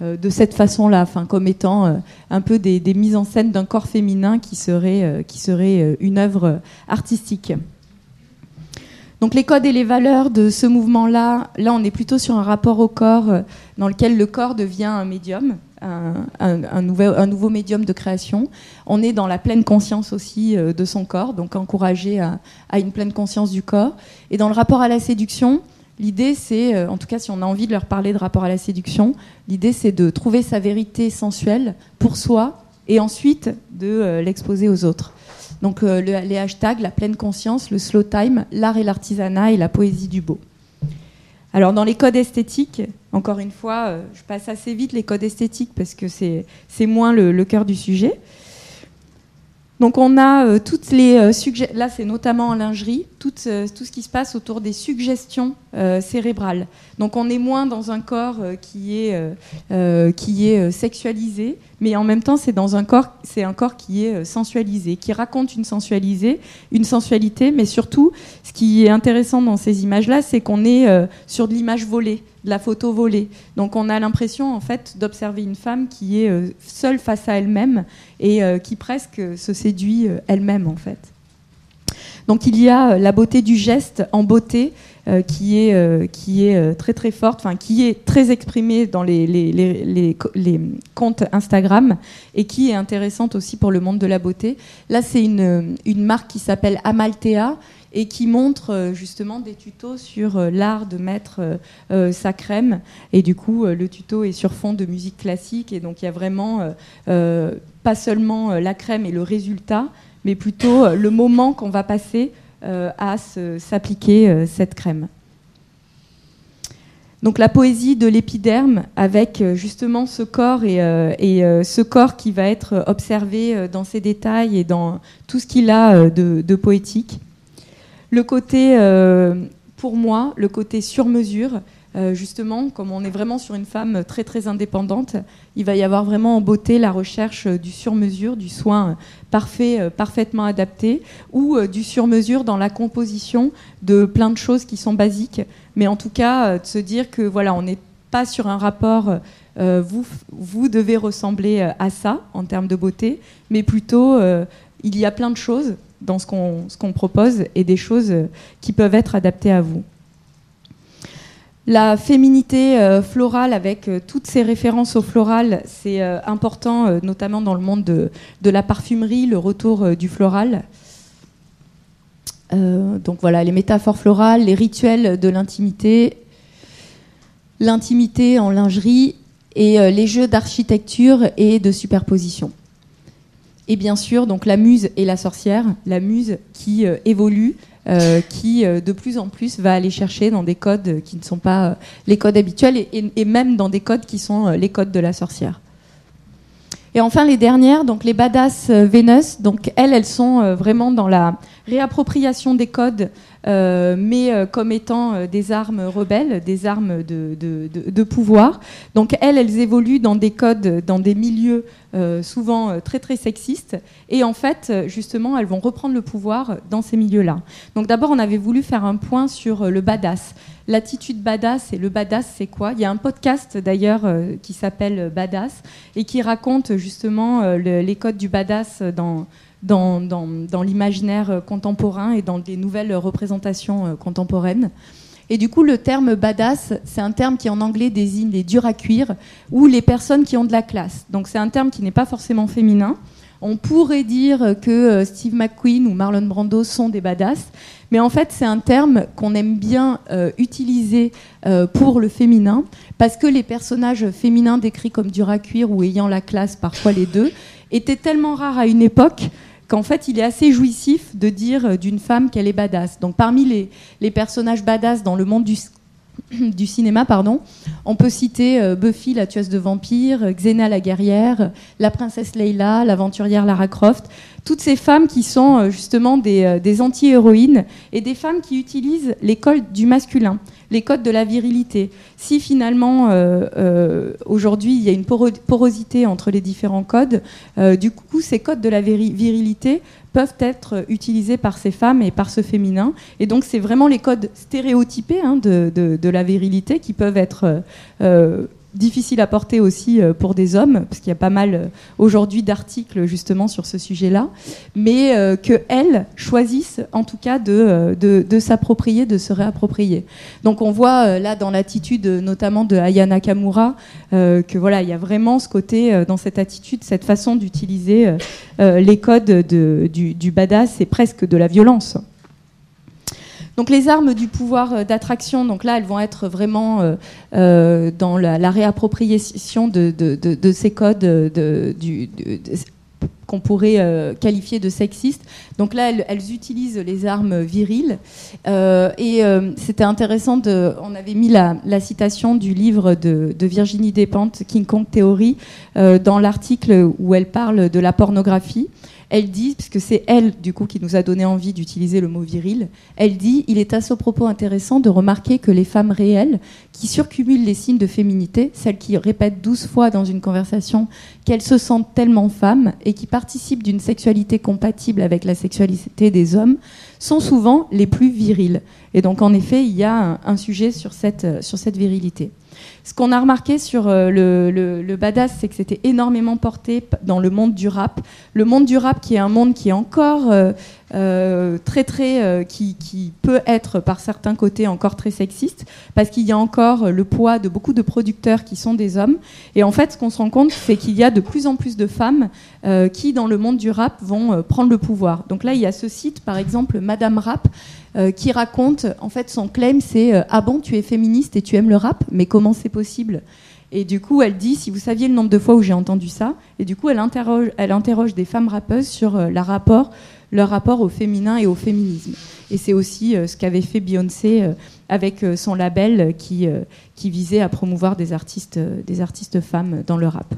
de cette façon-là, enfin, comme étant un peu des, des, mises en scène d'un corps féminin qui serait, qui serait une œuvre artistique. Donc les codes et les valeurs de ce mouvement-là, là on est plutôt sur un rapport au corps euh, dans lequel le corps devient un médium, un, nouveau, médium de création. On est dans la pleine conscience aussi euh, de son corps, donc encouragé à, une pleine conscience du corps. Et dans le rapport à la séduction, l'idée c'est, euh, en tout cas si on a envie de leur parler de rapport à la séduction, l'idée c'est de trouver sa vérité sensuelle pour soi et ensuite de l'exposer aux autres. Donc euh, les hashtags, la pleine conscience, le slow time, l'art et l'artisanat et la poésie du beau. Alors dans les codes esthétiques, encore une fois, euh, je passe assez vite les codes esthétiques parce que c'est moins le, cœur du sujet. Donc on a euh, toutes les suggestions, là c'est notamment en lingerie, tout, tout, ce qui se passe autour des suggestions cérébrales. Donc on est moins dans un corps qui est, sexualisé, mais en même temps, c'est dans un corps, c'est un corps qui est euh, sensualisé, qui raconte une sensualité, mais surtout, ce qui est intéressant dans ces images-là, c'est qu'on est euh, sur de l'image volée, de la photo volée. Donc, on a l'impression, en fait, d'observer une femme qui est euh, seule face à elle-même et qui presque se séduit elle-même, en fait. Donc il y a la beauté du geste en beauté qui est, qui est très très forte, enfin qui est très exprimée dans les, les, les, les, comptes Instagram et qui est intéressante aussi pour le monde de la beauté. Là, c'est une, une marque qui s'appelle Amaltea et qui montre euh, justement des tutos sur euh, l'art de mettre euh, sa crème. Et du coup, le tuto est sur fond de musique classique. Et donc, il y a vraiment pas seulement la crème et le résultat, mais plutôt le moment qu'on va passer à s'appliquer cette crème. Donc la poésie de l'épiderme avec justement ce corps et, ce corps qui va être observé dans ses détails et dans tout ce qu'il a de poétique. Le côté, euh, pour moi, le côté sur mesure, euh, justement, comme on est vraiment sur une femme très très indépendante, il va y avoir vraiment en beauté la recherche du sur-mesure, du soin parfait, euh, parfaitement adapté, ou du sur-mesure dans la composition de plein de choses qui sont basiques, mais en tout cas de se dire que voilà, on n'est pas sur un rapport vous, vous devez ressembler à ça en termes de beauté, mais plutôt il y a plein de choses dans ce qu'on propose et des choses euh, qui peuvent être adaptées à vous. La féminité euh, florale avec euh, toutes ces références au floral, c'est important, notamment dans le monde de, la parfumerie, le retour du floral. donc voilà, les métaphores florales, les rituels de l'intimité, l'intimité en lingerie et les jeux d'architecture et de superposition. Et bien sûr, donc la muse et la sorcière, la muse qui euh, évolue, euh, qui euh, de plus en plus va aller chercher dans des codes qui ne sont pas les codes habituels et, même dans des codes qui sont les codes de la sorcière. Et enfin les dernières, donc les badass Vénus, donc elles, elles sont vraiment dans la réappropriation des codes mais euh, comme étant euh, des armes rebelles, des armes de, de, pouvoir. Donc elles, elles évoluent dans des codes, dans des milieux souvent très très sexistes, et en fait, justement, elles vont reprendre le pouvoir dans ces milieux-là. Donc d'abord, on avait voulu faire un point sur le badass. L'attitude badass et le badass, c'est quoi? Il y a un podcast d'ailleurs qui s'appelle Badass et qui raconte justement les codes du badass dans dans, l'imaginaire contemporain et dans des nouvelles représentations euh, contemporaines. Et du coup, le terme badass, c'est un terme qui en anglais désigne les durs à cuire ou les personnes qui ont de la classe. Donc c'est un terme qui n'est pas forcément féminin. On pourrait dire que euh, Steve McQueen ou Marlon Brando sont des badass, mais en fait c'est un terme qu'on aime bien euh, utiliser pour le féminin, parce que les personnages féminins décrits comme durs à cuire ou ayant la classe, parfois les deux, étaient tellement rares à une époque qu'en fait, il est assez jouissif de dire euh, d'une femme qu'elle est badass. Donc, parmi les, personnages badass dans le monde du, cinéma, pardon, on peut citer euh, Buffy, la tueuse de vampires, Xena, la guerrière, la princesse Leila, l'aventurière Lara Croft, toutes ces femmes qui sont euh, justement des, des anti-héroïnes et des femmes qui utilisent l'école du masculin les codes de la virilité. Si finalement, euh, euh, aujourd'hui, il y a une porosité entre les différents codes, euh, du coup, ces codes de la virilité peuvent être utilisés par ces femmes et par ce féminin. Et donc, c'est vraiment les codes stéréotypés hein, de, de, la virilité qui peuvent être difficile à porter aussi euh, pour des hommes, parce qu'il y a pas mal euh, aujourd'hui d'articles justement sur ce sujet-là, mais euh, qu'elles choisissent en tout cas de, de, s'approprier, de se réapproprier. Donc on voit là dans l'attitude notamment de Ayana Kamura que voilà, il y a vraiment ce côté dans cette attitude, cette façon d'utiliser les codes de, du, du badass et presque de la violence. Donc les armes du pouvoir euh, d'attraction, donc là, elles vont être vraiment euh, euh, dans la, réappropriation de, ces codes qu'on pourrait qualifier de sexistes. Donc là, elles, utilisent les armes viriles. et c'était intéressant, de, on avait mis la, citation du livre de, Virginie Despentes, King Kong Theory, dans l'article où elle parle de la pornographie elle dit, puisque c'est elle du coup qui nous a donné envie d'utiliser le mot viril, elle dit il est à ce propos intéressant de remarquer que les femmes réelles qui surcumulent les signes de féminité, celles qui répètent douze fois dans une conversation qu'elles se sentent tellement femmes et qui participent d'une sexualité compatible avec la sexualité des hommes, sont souvent les plus viriles. Et donc en effet, il y a un, sujet sur cette, sur cette virilité. Ce qu'on a remarqué sur euh, le, le, badass, c'est que c'était énormément porté dans le monde du rap. Le monde du rap qui est un monde qui est encore euh, euh, très très qui, qui peut être par certains côtés encore très sexiste parce qu'il y a encore le poids de beaucoup de producteurs qui sont des hommes et en fait ce qu'on se rend compte c'est qu'il y a de plus en plus de femmes qui dans le monde du rap vont prendre le pouvoir donc là il y a ce site par exemple Madame Rap qui raconte en fait son claim c'est euh, ah bon tu es féministe et tu aimes le rap mais comment c'est possible? Et du coup, elle dit, si vous saviez le nombre de fois où j'ai entendu ça, et du coup, elle interroge, des femmes rappeuses sur euh, rapport, leur rapport au féminin et au féminisme. Et c'est aussi euh, ce qu'avait fait Beyoncé euh, avec euh, son label euh, qui, euh, visait à promouvoir euh, des artistes femmes dans le rap.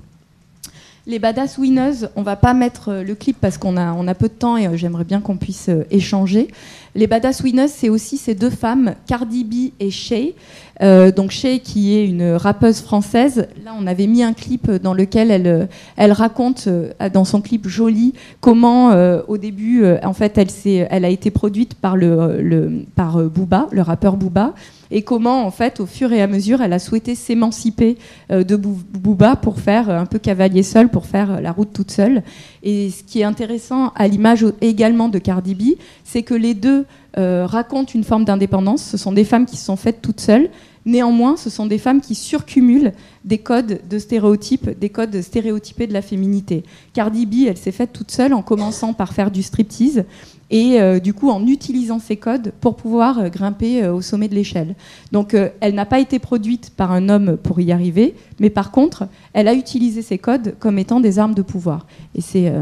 Les Badass Winners, on va pas mettre euh, le clip parce qu'on a, on a peu de temps et euh, j'aimerais bien qu'on puisse euh, échanger. Les Badass Winners, c'est aussi ces deux femmes, Cardi B et Shay. Donc Shay qui est une rappeuse française. Là, on avait mis un clip dans lequel elle, elle raconte dans son clip Jolie comment au début, en fait, elle, elle a été produite par le, le par Booba, le rappeur Booba, et comment en fait, au fur et à mesure, elle a souhaité s'émanciper euh, de Boo- Booba pour faire euh, un peu cavalier seul, pour faire euh, la route toute seule. Et ce qui est intéressant à l'image également de Cardi B, c'est que les deux racontent une forme d'indépendance. Ce sont des femmes qui se sont faites toutes seules. Néanmoins, ce sont des femmes qui surcumulent des codes de stéréotypes, des codes stéréotypés de la féminité. Cardi B, elle s'est faite toute seule en commençant par faire du striptease et euh, du coup en utilisant ces codes pour pouvoir euh, grimper euh, au sommet de l'échelle. Donc elle n'a pas été produite par un homme pour y arriver, mais par contre, elle a utilisé ces codes comme étant des armes de pouvoir. Et c'est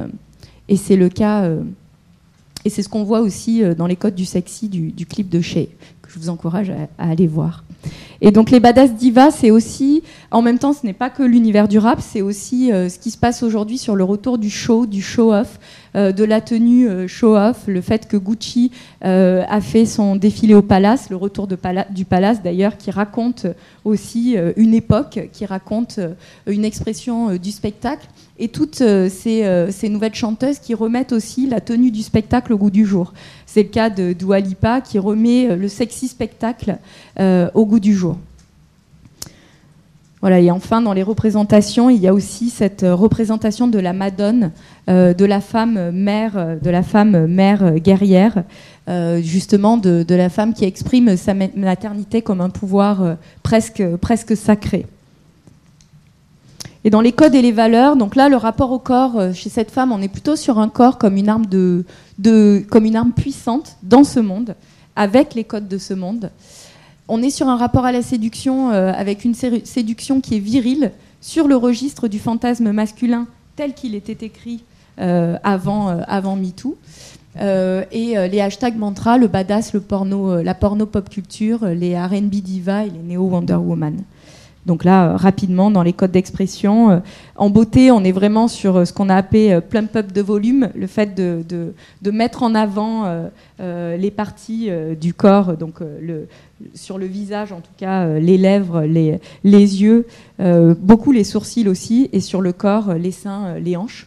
et c'est le cas. et c'est ce qu'on voit aussi dans les codes du sexy du, du clip de Shea, je vous encourage à, aller voir. Et donc les badass divas, c'est aussi, en même temps, ce n'est pas que l'univers du rap, c'est aussi euh, ce qui se passe aujourd'hui sur le retour du show, du show-off, euh, de la tenue euh, show-off, le fait que Gucci a fait son défilé au Palace, le retour du Palace d'ailleurs, qui raconte aussi une époque, qui raconte une expression du spectacle, et toutes ces nouvelles chanteuses qui remettent aussi la tenue du spectacle au goût du jour. C'est le cas de Dua Lipa qui remet euh, le sexy spectacle euh, au goût du jour. Voilà, et enfin, dans les représentations, il y a aussi cette euh, représentation de la Madone, de la femme mère, de la femme mère guerrière, justement de, la femme qui exprime sa ma- maternité comme un pouvoir presque sacré. Et dans les codes et les valeurs, donc là, le rapport au corps euh, chez cette femme, on est plutôt sur un corps comme une arme puissante dans ce monde, avec les codes de ce monde. On est sur un rapport à la séduction euh, avec une sé- séduction qui est virile sur le registre du fantasme masculin tel qu'il était écrit euh, avant, avant MeToo. Et les hashtags mantra, le badass, le porno, la porno pop culture, les R&B diva et les néo Wonder Woman. Donc là, euh, rapidement, dans les codes d'expression, euh, en beauté, on est vraiment sur euh, ce qu'on a appelé plump up de volume, le fait de, mettre en avant les parties du corps, donc sur le visage en tout cas, les lèvres, les, yeux, beaucoup les sourcils aussi, et sur le corps, les seins, les hanches.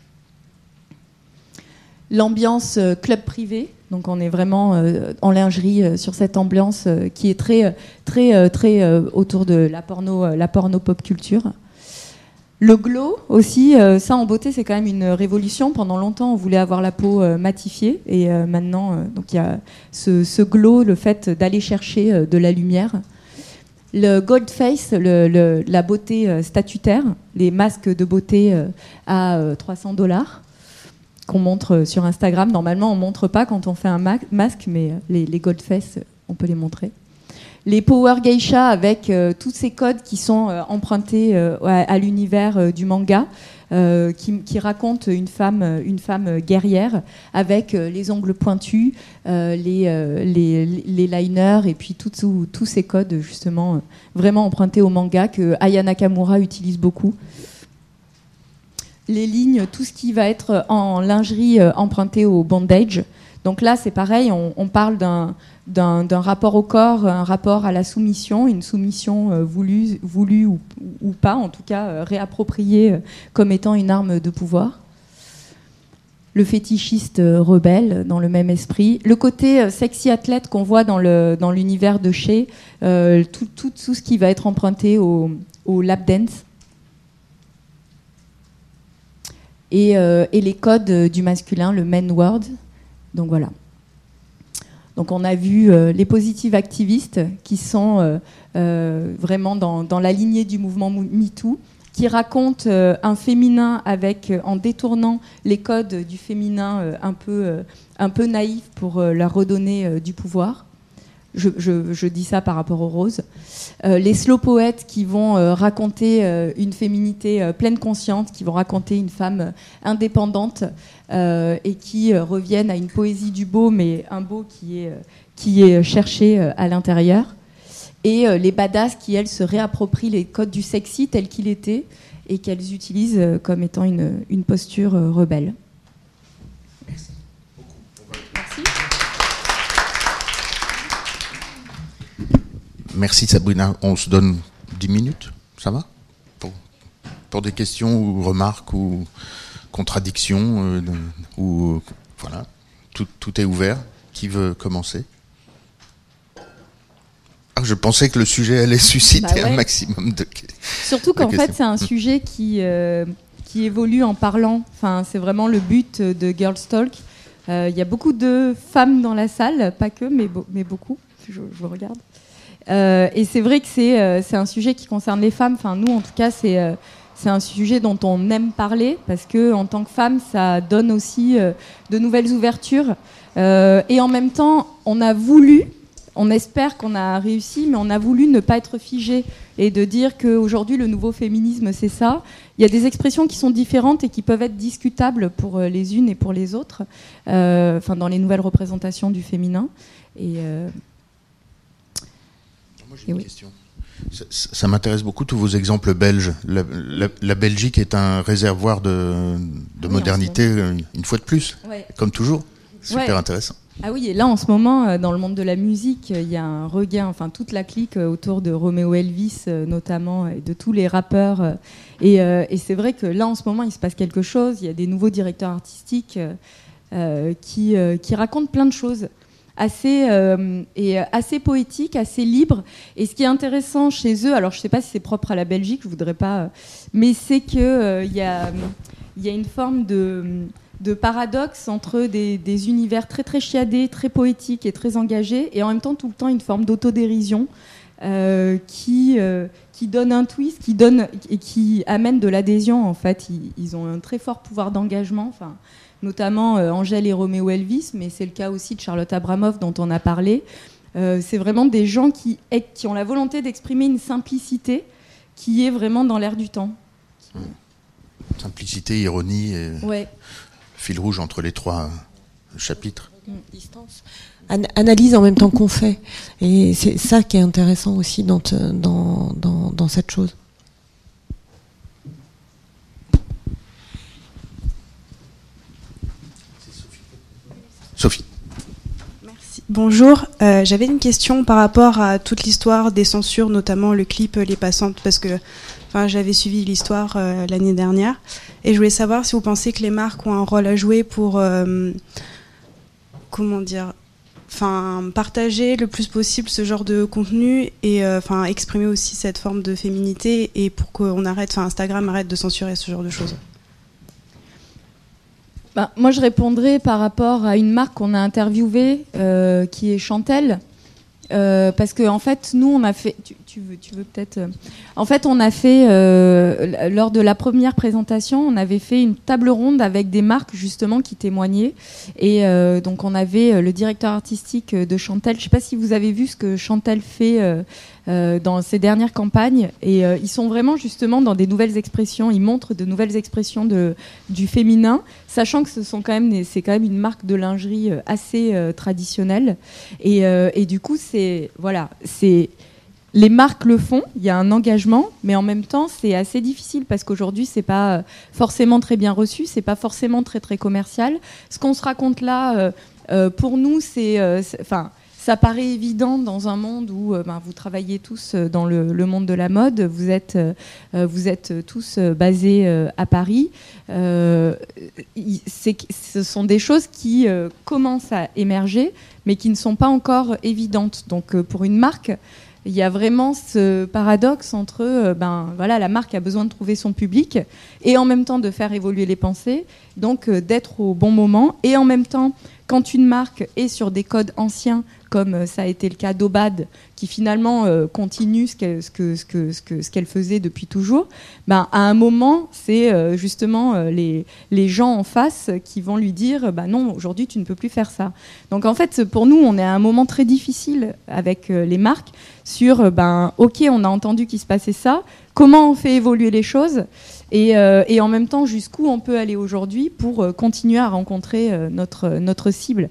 L'ambiance club privé, donc on est vraiment euh, en lingerie euh, sur cette ambiance euh, qui est très, très, très autour de la porno, pop culture. Le glow aussi, ça en beauté c'est quand même une révolution. Pendant longtemps on voulait avoir la peau matifiée et maintenant donc il y a ce, glow, le fait d'aller chercher de la lumière. Le gold face, la beauté statutaire, les masques de beauté à euh, 300 dollars qu'on montre euh, sur Instagram. Normalement, on montre pas quand on fait un ma- masque, mais euh, les, gold face, euh, on peut les montrer. Les power geisha avec tous ces codes qui sont empruntés à, l'univers du manga, qui, qui racontent une femme, une femme guerrière avec les ongles pointus, les, les, liners et puis tous ces codes justement vraiment empruntés au manga que Aya Nakamura utilise beaucoup les lignes, tout ce qui va être en lingerie euh, emprunté au bondage. Donc là, c'est pareil, on, parle d'un rapport au corps, un rapport à la soumission, une soumission euh, voulue, voulue ou, pas, en tout cas euh, réappropriée euh, comme étant une arme de pouvoir. le fétichiste rebelle dans le même esprit, le côté sexy athlète qu'on voit dans le dans l'univers de chez tout, tout, tout, ce qui va être emprunté au, au lap dance. Et, et, les codes du masculin, le men word. Donc voilà. Donc on a vu les positives activistes qui sont vraiment dans, la lignée du mouvement MeToo qui raconte euh, un féminin avec, euh, en détournant les codes du féminin euh, un, peu, un peu naïf pour leur redonner du pouvoir. Je, dis ça par rapport aux roses. les slow poètes qui vont raconter une féminité pleine conscience, qui vont raconter une femme indépendante et qui reviennent à une poésie du beau, mais un beau qui est, qui cherché à l'intérieur et euh, les badass qui, elles, se réapproprient les codes du sexy tel qu'il était et qu'elles utilisent euh, comme étant une, posture euh, rebelle. Merci beaucoup. Merci. Merci Sabrina. On se donne 10 minutes, ça va pour, pour, des questions ou remarques ou contradictions ou voilà, tout, tout est ouvert. Qui veut commencer ah, je pensais que le sujet allait susciter bah un maximum de Surtout qu'en fait, c'est un sujet qui, euh, qui évolue en parlant. Enfin, c'est vraiment le but de Girls Talk. Euh, il y a beaucoup de femmes dans la salle, pas que, mais, mais beaucoup. Je, je regarde. Euh, et c'est vrai que c'est un sujet qui concerne les femmes. Enfin, nous, en tout cas, c'est c'est un sujet dont on aime parler parce que en tant que femme, ça donne aussi de nouvelles ouvertures. et en même temps, on a voulu on espère qu'on a réussi, mais on a voulu ne pas être figé et de dire qu'aujourd'hui le nouveau féminisme c'est ça. Il y a des expressions qui sont différentes et qui peuvent être discutables pour euh, les unes et pour les autres, euh, enfin dans les nouvelles représentations du féminin. Et, euh, Moi j'ai une question. Ça, m'intéresse beaucoup tous vos exemples belges. La, Belgique est un réservoir de, modernité, une fois de plus, comme toujours. Super intéressant. Ah oui, et là en ce moment, euh, dans le monde de la musique, il y a un regain, enfin toute la clique euh, autour de Romeo Elvis euh, notamment, et de tous les rappeurs. Et, c'est vrai que là en ce moment, il se passe quelque chose. Il y a des nouveaux directeurs artistiques qui, qui racontent plein de choses assez et assez poétiques, assez libres. Et ce qui est intéressant chez eux, alors je ne sais pas si c'est propre à la Belgique, je voudrais pas, mais c'est que il y a y a une forme de de paradoxe entre des, univers très très chiadés, très poétiques et très engagés, et en même temps tout le temps une forme d'autodérision euh, qui, euh, qui donne un twist, qui donne et qui amène de l'adhésion. En fait, ils, ont un très fort pouvoir d'engagement. Enfin, notamment euh, Angèle et Roméo Elvis, mais c'est le cas aussi de Charlotte Abramoff dont on a parlé. c'est vraiment des gens qui, qui ont la volonté d'exprimer une simplicité qui est vraiment dans l'air du temps. Simplicité, ironie. Et... Ouais fil rouge entre les trois chapitres. Distance. analyse en même temps qu'on fait. Et c'est ça qui est intéressant aussi dans, dans, dans, cette chose. Sophie. Merci. Bonjour, euh, j'avais une question par rapport à toute l'histoire des censures, notamment le clip Les Passantes, parce que j'avais suivi l'histoire euh, l'année dernière et je voulais savoir si vous pensez que les marques ont un rôle à jouer pour euh, comment dire, enfin partager le plus possible ce genre de contenu et euh, enfin exprimer aussi cette forme de féminité et pour qu'on arrête, enfin Instagram arrête de censurer ce genre de choses. Bah, moi, je répondrai par rapport à une marque qu'on a interviewée, qui est Chantel, parce que en fait, nous, on a fait tu veux peut-être. Euh, en fait, on a fait euh, lors de la première présentation, on avait fait une table ronde avec des marques justement qui témoignaient. Et euh, donc, on avait le directeur artistique de Chantel. Je ne sais pas si vous avez vu ce que Chantel fait dans ses dernières campagnes. Et ils sont vraiment justement dans des nouvelles expressions. Ils montrent de nouvelles expressions du féminin, sachant que ce sont quand même, c'est quand même une marque de lingerie assez traditionnelle. Et, et du coup, c'est voilà, c'est les marques le font, il y a un engagement, mais en même temps, c'est assez difficile parce qu'aujourd'hui, c'est pas euh, forcément très bien reçu, c'est pas forcément très très commercial. Ce qu'on se raconte là, euh, euh, pour nous, c'est, enfin, ça paraît évident dans un monde où ben, vous travaillez tous dans le, monde de la mode, vous êtes, vous êtes tous basés à Paris. ce sont des choses qui commencent à émerger, mais qui ne sont pas encore évidentes. Donc pour une marque, il y a vraiment ce paradoxe entre euh, ben voilà la marque a besoin de trouver son public et en même temps de faire évoluer les pensées donc euh, d'être au bon moment. Et en même temps quand une marque est sur des codes anciens comme euh, ça a été le cas d'Obad, qui finalement euh, continue ce qu'elle faisait depuis toujours, ben, à un moment, c'est euh, justement les, gens en face qui vont lui dire bah non, aujourd'hui, tu ne peux plus faire ça. Donc en fait, pour nous, on est à un moment très difficile avec les marques sur, ben, ok, on a entendu qu'il se passait ça, comment on fait évoluer les choses et, en même temps, jusqu'où on peut aller aujourd'hui pour continuer à rencontrer notre cible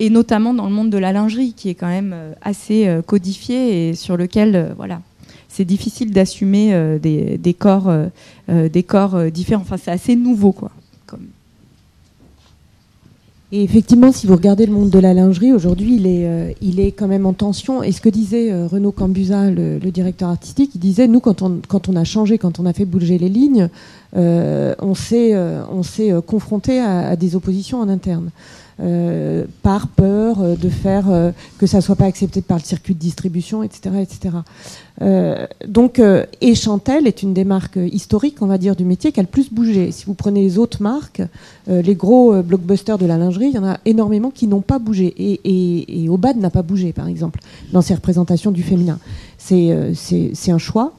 et notamment dans le monde de la lingerie, qui est quand même euh, assez euh, codifié et sur lequel, euh, voilà, c'est difficile d'assumer des, corps, des corps différents. Enfin, c'est assez nouveau, quoi. Et effectivement, si vous regardez le monde de la lingerie, aujourd'hui, il, est, il est quand même en tension. Et ce que disait Renaud Cambusa, le, directeur artistique, il disait, nous, quand on, quand on a changé, quand on a fait bouger les lignes, on s'est on s'est confronté à, des oppositions en interne. Euh, par peur euh, de faire euh, que ça soit pas accepté par le circuit de distribution, etc., etc. donc, et est une des marques historiques, on va dire, du métier qui a le plus bougé. Si vous prenez les autres marques, les gros blockbusters de la lingerie, il y en a énormément qui n'ont pas bougé. Et, Obad n'a pas bougé, par exemple, dans ses représentations du féminin. C'est un choix.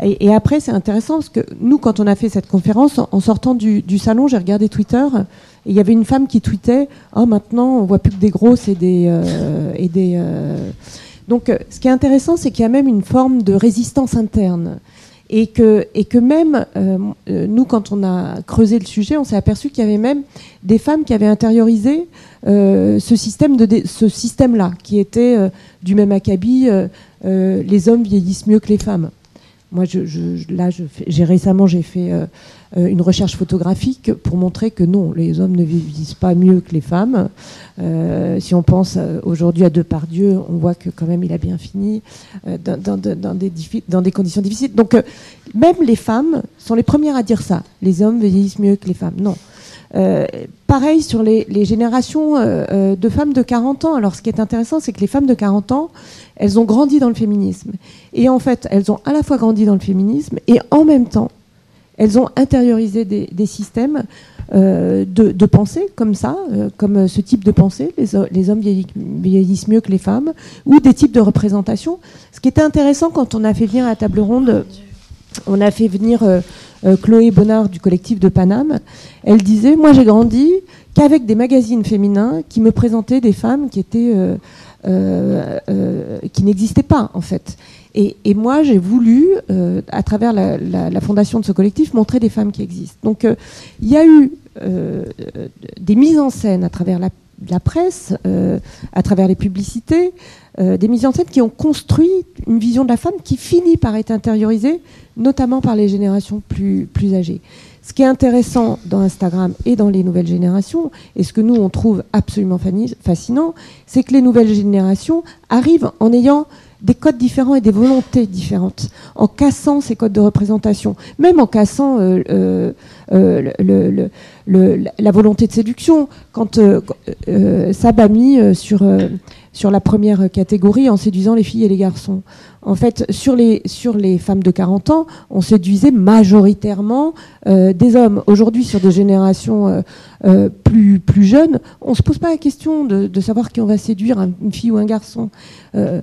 Et, après, c'est intéressant parce que nous, quand on a fait cette conférence, en, sortant du salon, j'ai regardé Twitter et il y avait une femme qui tweetait Oh, maintenant, on voit plus que des grosses et des. Euh, et des euh. Donc, euh, ce qui est intéressant, c'est qu'il y a même une forme de résistance interne. Et que, et que même, nous, quand on a creusé le sujet, on s'est aperçu qu'il y avait même des femmes qui avaient intériorisé ce système système-là, qui était du même acabit les hommes vieillissent mieux que les femmes. Moi, je, là, j'ai récemment, j'ai fait une recherche photographique pour montrer que non, les hommes ne vieillissent pas mieux que les femmes. Euh, si on pense euh, aujourd'hui à Depardieu, on voit que quand même il a bien fini dans, des conditions difficiles. Donc même les femmes sont les premières à dire ça. Les hommes vieillissent mieux que les femmes. Non. pareil sur les, les générations de femmes de 40 ans. Alors ce qui est intéressant, c'est que les femmes de 40 ans, elles ont grandi dans le féminisme. Et en fait, elles ont à la fois grandi dans le féminisme et en même temps, elles ont intériorisé des, systèmes euh, de, pensée comme ça, euh, comme ce type de pensée, les, hommes vieillissent mieux que les femmes, ou des types de représentations. Ce qui était intéressant quand on a fait venir à la table ronde, on a fait venir euh, Chloé Bonnard du collectif de Paname, elle disait, moi j'ai grandi qu'avec des magazines féminins qui me présentaient des femmes qui n'existaient pas en fait. Et, moi, j'ai voulu, euh, à travers la, fondation de ce collectif, montrer des femmes qui existent. Donc, euh, il y a eu euh, des mises en scène à travers la, presse, à travers les publicités, des mises en scène qui ont construit une vision de la femme qui finit par être intériorisée, notamment par les générations plus, plus âgées. Ce qui est intéressant dans Instagram et dans les nouvelles générations, et ce que nous on trouve absolument fascinant, c'est que les nouvelles générations arrivent en ayant des codes différents et des volontés différentes, en cassant ces codes de représentation, même en cassant euh, euh, euh, la volonté de séduction. Quand Sab a mis sur, sur la première catégorie en séduisant les filles et les garçons, en fait, sur les, femmes de 40 ans, on séduisait majoritairement des hommes. Aujourd'hui, sur des générations plus, plus jeunes, on ne se pose pas la question de, savoir qui on va séduire, une fille ou un garçon. Euh,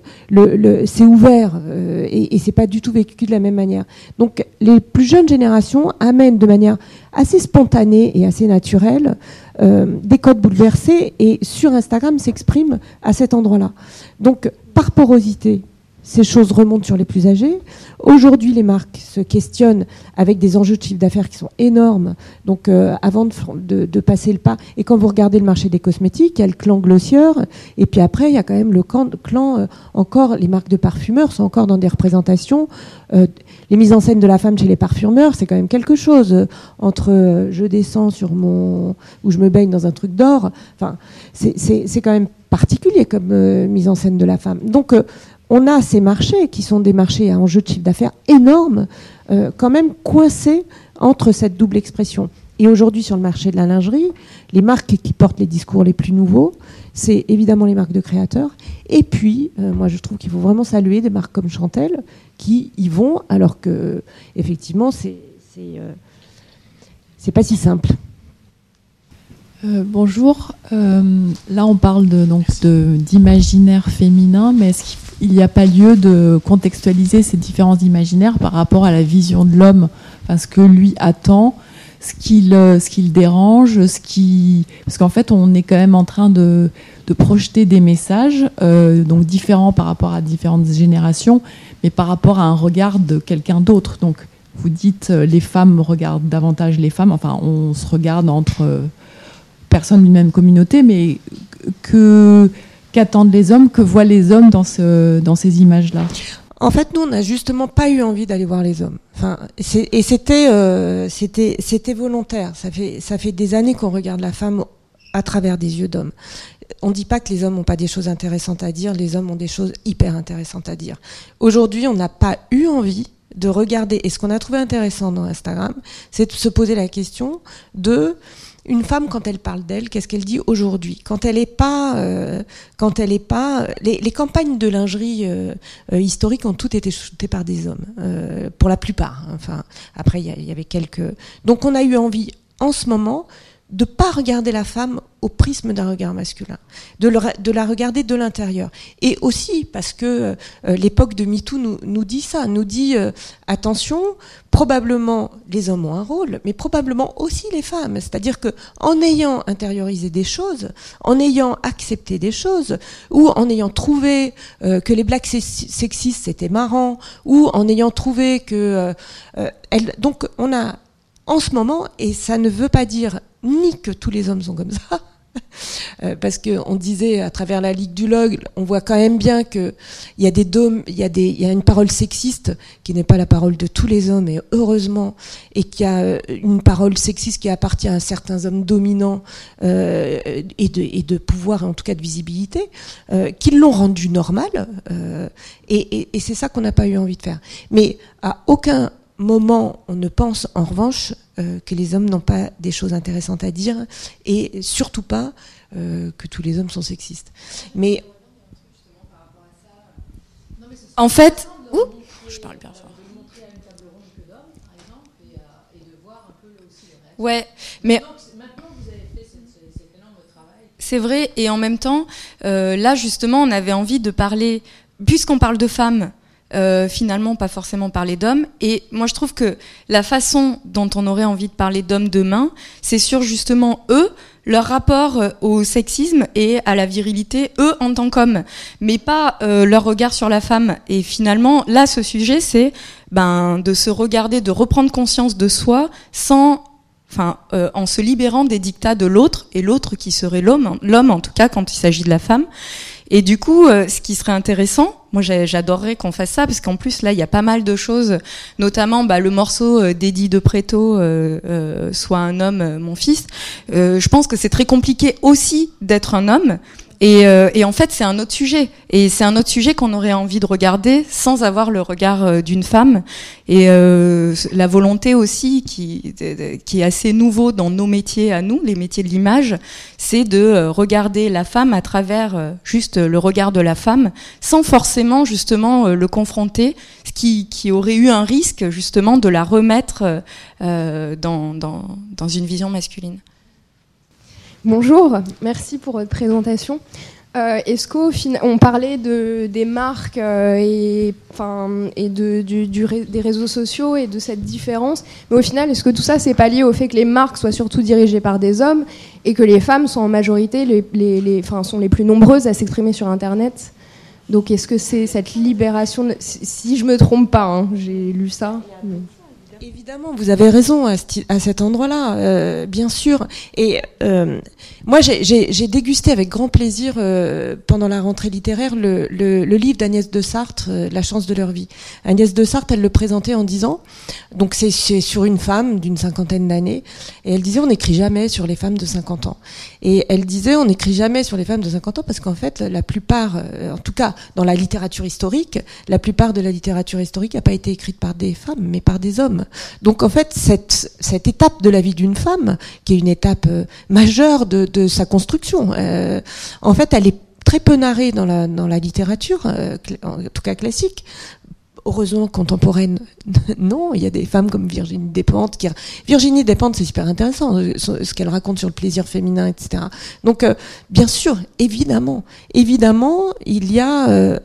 c'est ouvert euh, et, et c'est pas du tout vécu de la même manière. Donc les plus jeunes générations amènent de manière assez spontanée et assez naturelle euh, des codes bouleversés et sur Instagram s'expriment à cet endroit-là. Donc par porosité, ces choses remontent sur les plus âgés. Aujourd'hui, les marques se questionnent avec des enjeux de chiffre d'affaires qui sont énormes. Donc, euh, avant de, passer le pas, et quand vous regardez le marché des cosmétiques, il y a le clan Glossier, et puis après, il y a quand même le clan, euh, encore, les marques de parfumeurs sont encore dans des représentations. Euh, les mises en scène de la femme chez les parfumeurs, c'est quand même quelque chose. entre je descends sur mon. ou je me baigne dans un truc d'or, enfin, c'est quand même particulier comme mise en scène de la femme. Donc, on a ces marchés qui sont des marchés à enjeu de chiffre d'affaires énormes, euh, quand même coincés entre cette double expression. Et aujourd'hui, sur le marché de la lingerie, les marques qui portent les discours les plus nouveaux, c'est évidemment les marques de créateurs. Et puis, euh, moi, je trouve qu'il faut vraiment saluer des marques comme Chantel qui y vont, alors que, effectivement, c'est euh, pas si simple. bonjour. là, on parle de, donc d'imaginaire féminin, mais est-ce qu'il il n'y a pas lieu de contextualiser ces différences imaginaires par rapport à la vision de l'homme, ce que lui attend, ce qui le, ce dérange, ce qui... parce qu'en fait, on est quand même en train de, projeter des messages, euh, donc différents par rapport à différentes générations, mais par rapport à un regard de quelqu'un d'autre. Donc, vous dites euh, les femmes regardent davantage les femmes, enfin, on se regarde entre euh, personnes d'une même communauté, mais que qu'attendent les hommes, que voient les hommes dans, ce, dans ces images-là? En fait, nous, on n'a justement pas eu envie d'aller voir les hommes. Et c'était, euh, volontaire. Ça fait, des années qu'on regarde la femme à travers des yeux d'homme. On ne dit pas que les hommes n'ont pas des choses intéressantes à dire. Les hommes ont des choses hyper intéressantes à dire. Aujourd'hui, on n'a pas eu envie de regarder. Et ce qu'on a trouvé intéressant dans Instagram, c'est de se poser la question de une femme quand elle parle d'elle, qu'est-ce qu'elle dit aujourd'hui? Quand elle n'est pas, euh, quand elle est pas, les, campagnes de lingerie euh, euh, historiques ont toutes été shootées par des hommes, pour la plupart. Hein. Enfin, après il y, avait quelques. Donc on a eu envie en ce moment de pas regarder la femme au prisme d'un regard masculin, de, la regarder de l'intérieur. Et aussi parce que euh, l'époque de MeToo nous, nous, dit ça, nous dit euh, attention, probablement les hommes ont un rôle, mais probablement aussi les femmes. C'est-à-dire que en ayant intériorisé des choses, en ayant accepté des choses, ou en ayant trouvé euh, que les blagues sexistes c'était marrant, ou en ayant trouvé que elle, donc on a en ce moment, et ça ne veut pas dire ni que tous les hommes sont comme ça, euh, parce qu'on disait à travers la Ligue du Log, on voit quand même bien qu'il y a des y y a une parole sexiste qui n'est pas la parole de tous les hommes, et heureusement, et qu'il y a euh, une parole sexiste qui appartient à certains hommes dominants euh, et, de, et de pouvoir, en tout cas de visibilité, euh, qui l'ont rendu normal, euh, et, et, et c'est ça qu'on n'a pas eu envie de faire. Mais à aucun moment, on ne pense en revanche euh, que les hommes n'ont pas des choses intéressantes à dire et surtout pas euh, que tous les hommes sont sexistes. Mais en fait, je parle bien fort. Ouais, mais c'est vrai et en même temps, euh, là justement, on avait envie de parler, puisqu'on parle de femmes euh, finalement pas forcément parler d'hommes. Et moi je trouve que la façon dont on aurait envie de parler d'hommes demain, c'est sur justement eux, leur rapport euh, au sexisme et à la virilité, eux en tant qu'hommes, mais pas euh, leur regard sur la femme. Et finalement, là, ce sujet, c'est ben, de se regarder, de reprendre conscience de soi sans enfin, en se libérant des dictats de l'autre, et l'autre qui serait l'homme, l'homme en tout cas quand il s'agit de la femme. Et du coup, ce qui serait intéressant, moi, j'adorerais qu'on fasse ça parce qu'en plus là, il y a pas mal de choses, notamment bah, le morceau euh, d'Eddie de Preto, euh, euh, soit un homme, euh, mon fils. je pense que c'est très compliqué aussi d'être un homme et, euh, et, en fait, c'est un autre sujet. Et c'est un autre sujet qu'on aurait envie de regarder sans avoir le regard euh, d'une femme. Et euh, la volonté aussi, qui, est assez nouveau dans nos métiers à nous, les métiers de l'image, c'est de regarder la femme à travers juste le regard de la femme, sans forcément justement le confronter, ce qui, aurait eu un risque justement de la remettre dans une vision masculine. Bonjour, merci pour votre présentation. Euh, Est-ce qu'on parlait de, des marques euh, et, de, des réseaux sociaux et de cette différence, mais au final, est-ce que tout ça, c'est pas lié au fait que les marques soient surtout dirigées par des hommes et que les femmes sont en majorité, les, sont les plus nombreuses à s'exprimer sur Internet? Donc est-ce que c'est cette libération, si, si je me trompe pas, hein, j'ai lu ça. Évidemment, vous avez raison à, ce- à cet endroit-là, euh, bien sûr. Et euh, moi, j'ai- dégusté avec grand plaisir euh, pendant la rentrée littéraire le, le- le livre d'Agnès de Sartre, euh, La chance de leur vie. Agnès de Sartre, elle le présentait en disant, donc c'est c'est sur une femme d'une cinquantaine d'années, et elle disait on n'écrit jamais sur les femmes de 50 ans. Et elle disait on n'écrit jamais sur les femmes de 50 ans parce qu'en fait, la plupart, euh, en tout cas dans la littérature historique, la plupart de la littérature historique n'a pas été écrite par des femmes, mais par des hommes. Donc en fait, cette, cette étape de la vie d'une femme, qui est une étape euh, majeure de, de sa construction, euh, en fait, elle est très peu narrée dans la, dans la littérature, euh, en tout cas classique. Heureusement contemporaine, non, il y a des femmes comme Virginie Despentes qui Virginie Despentes, c'est super intéressant ce qu'elle raconte sur le plaisir féminin, etc. Donc, bien sûr, évidemment, évidemment, il y a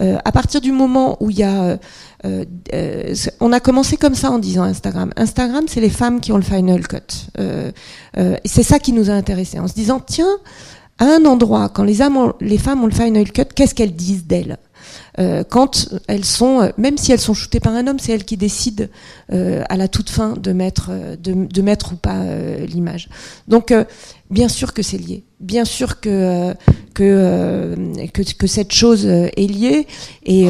à partir du moment où il y a, euh, euh, on a commencé comme ça en disant Instagram. Instagram, c'est les femmes qui ont le final cut. Euh, euh, c'est ça qui nous a intéressés, en se disant tiens, à un endroit, quand les, ont- les femmes ont le final cut, qu'est-ce qu'elles disent d'elles? Euh, quand elles sont, euh, même si elles sont shootées par un homme, c'est elles qui décident euh, à la toute fin de mettre, euh, de, de mettre ou pas euh, l'image. Donc, euh, bien sûr que c'est lié. Bien sûr que que, que que cette chose est liée. Et,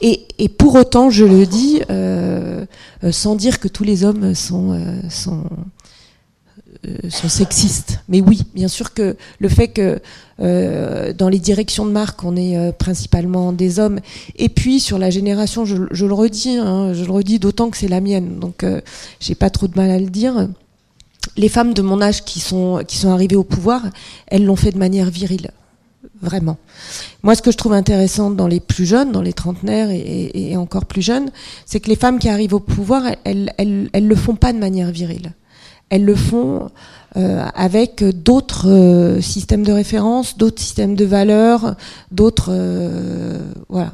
et et pour autant, je le dis sans dire que tous les hommes sont sont sont sexistes. Mais oui, bien sûr que le fait que euh, dans les directions de marque, on est euh, principalement des hommes, et puis sur la génération, je, je le redis, hein, je le redis d'autant que c'est la mienne, donc euh, j'ai pas trop de mal à le dire. Les femmes de mon âge qui sont qui sont arrivées au pouvoir, elles l'ont fait de manière virile, vraiment. Moi, ce que je trouve intéressant dans les plus jeunes, dans les trentenaires et- et encore plus jeunes, c'est que les femmes qui arrivent au pouvoir, elles, elles, elles le font pas de manière virile elles le font euh, avec d'autres euh, systèmes de référence, d'autres systèmes de valeurs, d'autres euh, voilà.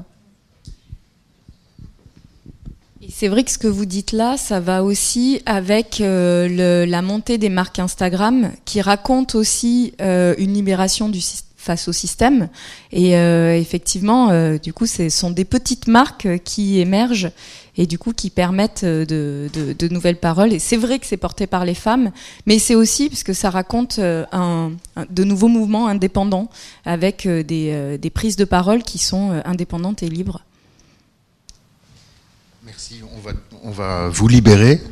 C'est vrai que ce que vous dites là, ça va aussi avec la montée des marques Instagram qui racontent aussi une libération face au système. Et effectivement, du coup, ce sont des petites marques qui émergent et du coup qui permettent euh, de, nouvelles paroles. Et c'est vrai que c'est porté par les femmes, mais c'est aussi parce que ça raconte euh, un, de nouveaux mouvements indépendants avec euh, des, prises de parole qui sont indépendantes et libres. Merci, on va, on va vous libérer.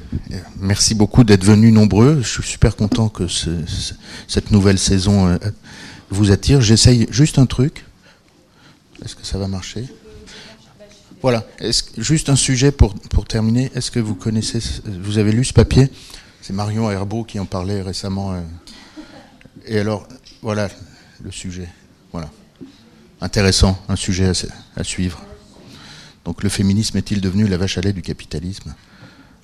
Merci beaucoup d'être venus nombreux. Je suis super content que ce- ce- cette nouvelle saison vous attire. J'essaye juste un truc. Est-ce que ça va marcher? Voilà, juste un sujet pour, pour terminer. Est-ce que vous connaissez, vous avez lu ce papier? C'est Marion Herbeau qui en parlait récemment. euh. Et alors, voilà le sujet. Voilà. Intéressant, un sujet à, suivre. Donc le féminisme est-il devenu la vache à lait du capitalisme?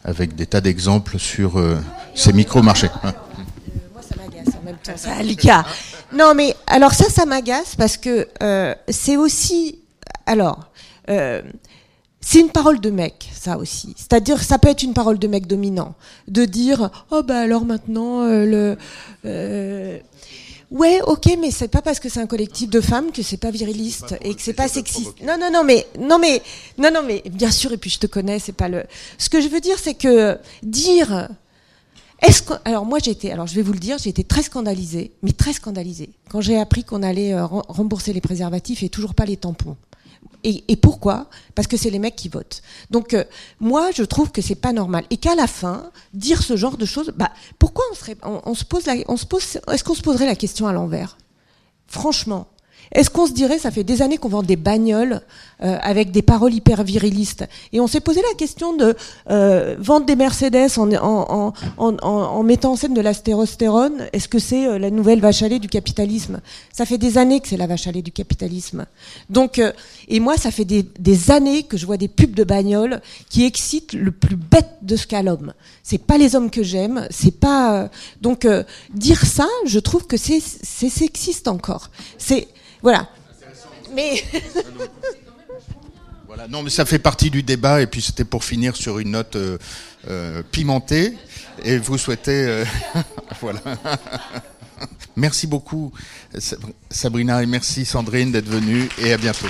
Avec des tas d'exemples sur euh, ces micro-marchés. hein. Moi, ça m'agace en même temps. Ça, Lucas. Non, mais alors ça, ça m'agace parce que euh, c'est aussi. Alors, euh, c'est une parole de mec, ça aussi. C'est-à-dire, ça peut être une parole de mec dominant, de dire, oh bah alors maintenant euh, le. euh, Ouais, ok, mais c'est pas parce que c'est un collectif de femmes que c'est pas viriliste et que c'est pas sexiste. Non, non, non, mais non, mais non, non, mais bien sûr. Et puis je te connais, c'est pas le. Ce que je veux dire, c'est que dire est-ce que, alors moi j'ai été, alors je vais vous le dire, j'ai été très scandalisée, mais très scandalisée quand j'ai appris qu'on allait euh, rem- rembourser les préservatifs et toujours pas les tampons. Et, pourquoi? Parce que c'est les mecs qui votent. Donc euh, moi je trouve que c'est pas normal et qu'à la fin dire ce genre de choses, bah pourquoi on serait, se pose on se pose, est-ce qu'on se poserait la question à l'envers? Franchement. Est-ce qu'on se dirait, ça fait des années qu'on vend des bagnoles euh, avec des paroles hyper virilistes, et on s'est posé la question de euh, vendre des Mercedes en, mettant en scène de la stérostérone, est-ce que c'est euh, la nouvelle vache à du capitalisme? Ça fait des années que c'est la vache à du capitalisme. Donc, euh, et moi, ça fait des, années que je vois des pubs de bagnoles qui excitent le plus bête de ce qu'a l'homme. C'est pas les hommes que j'aime, c'est pas. euh, donc euh, dire ça, je trouve que c'est c'est sexiste encore. C'est voilà. Mais Voilà. Non, mais ça fait partie du débat, et puis c'était pour finir sur une note euh, euh, pimentée, et vous souhaitez... euh, voilà. merci beaucoup Sabrina et merci Sandrine d'être venue et à bientôt.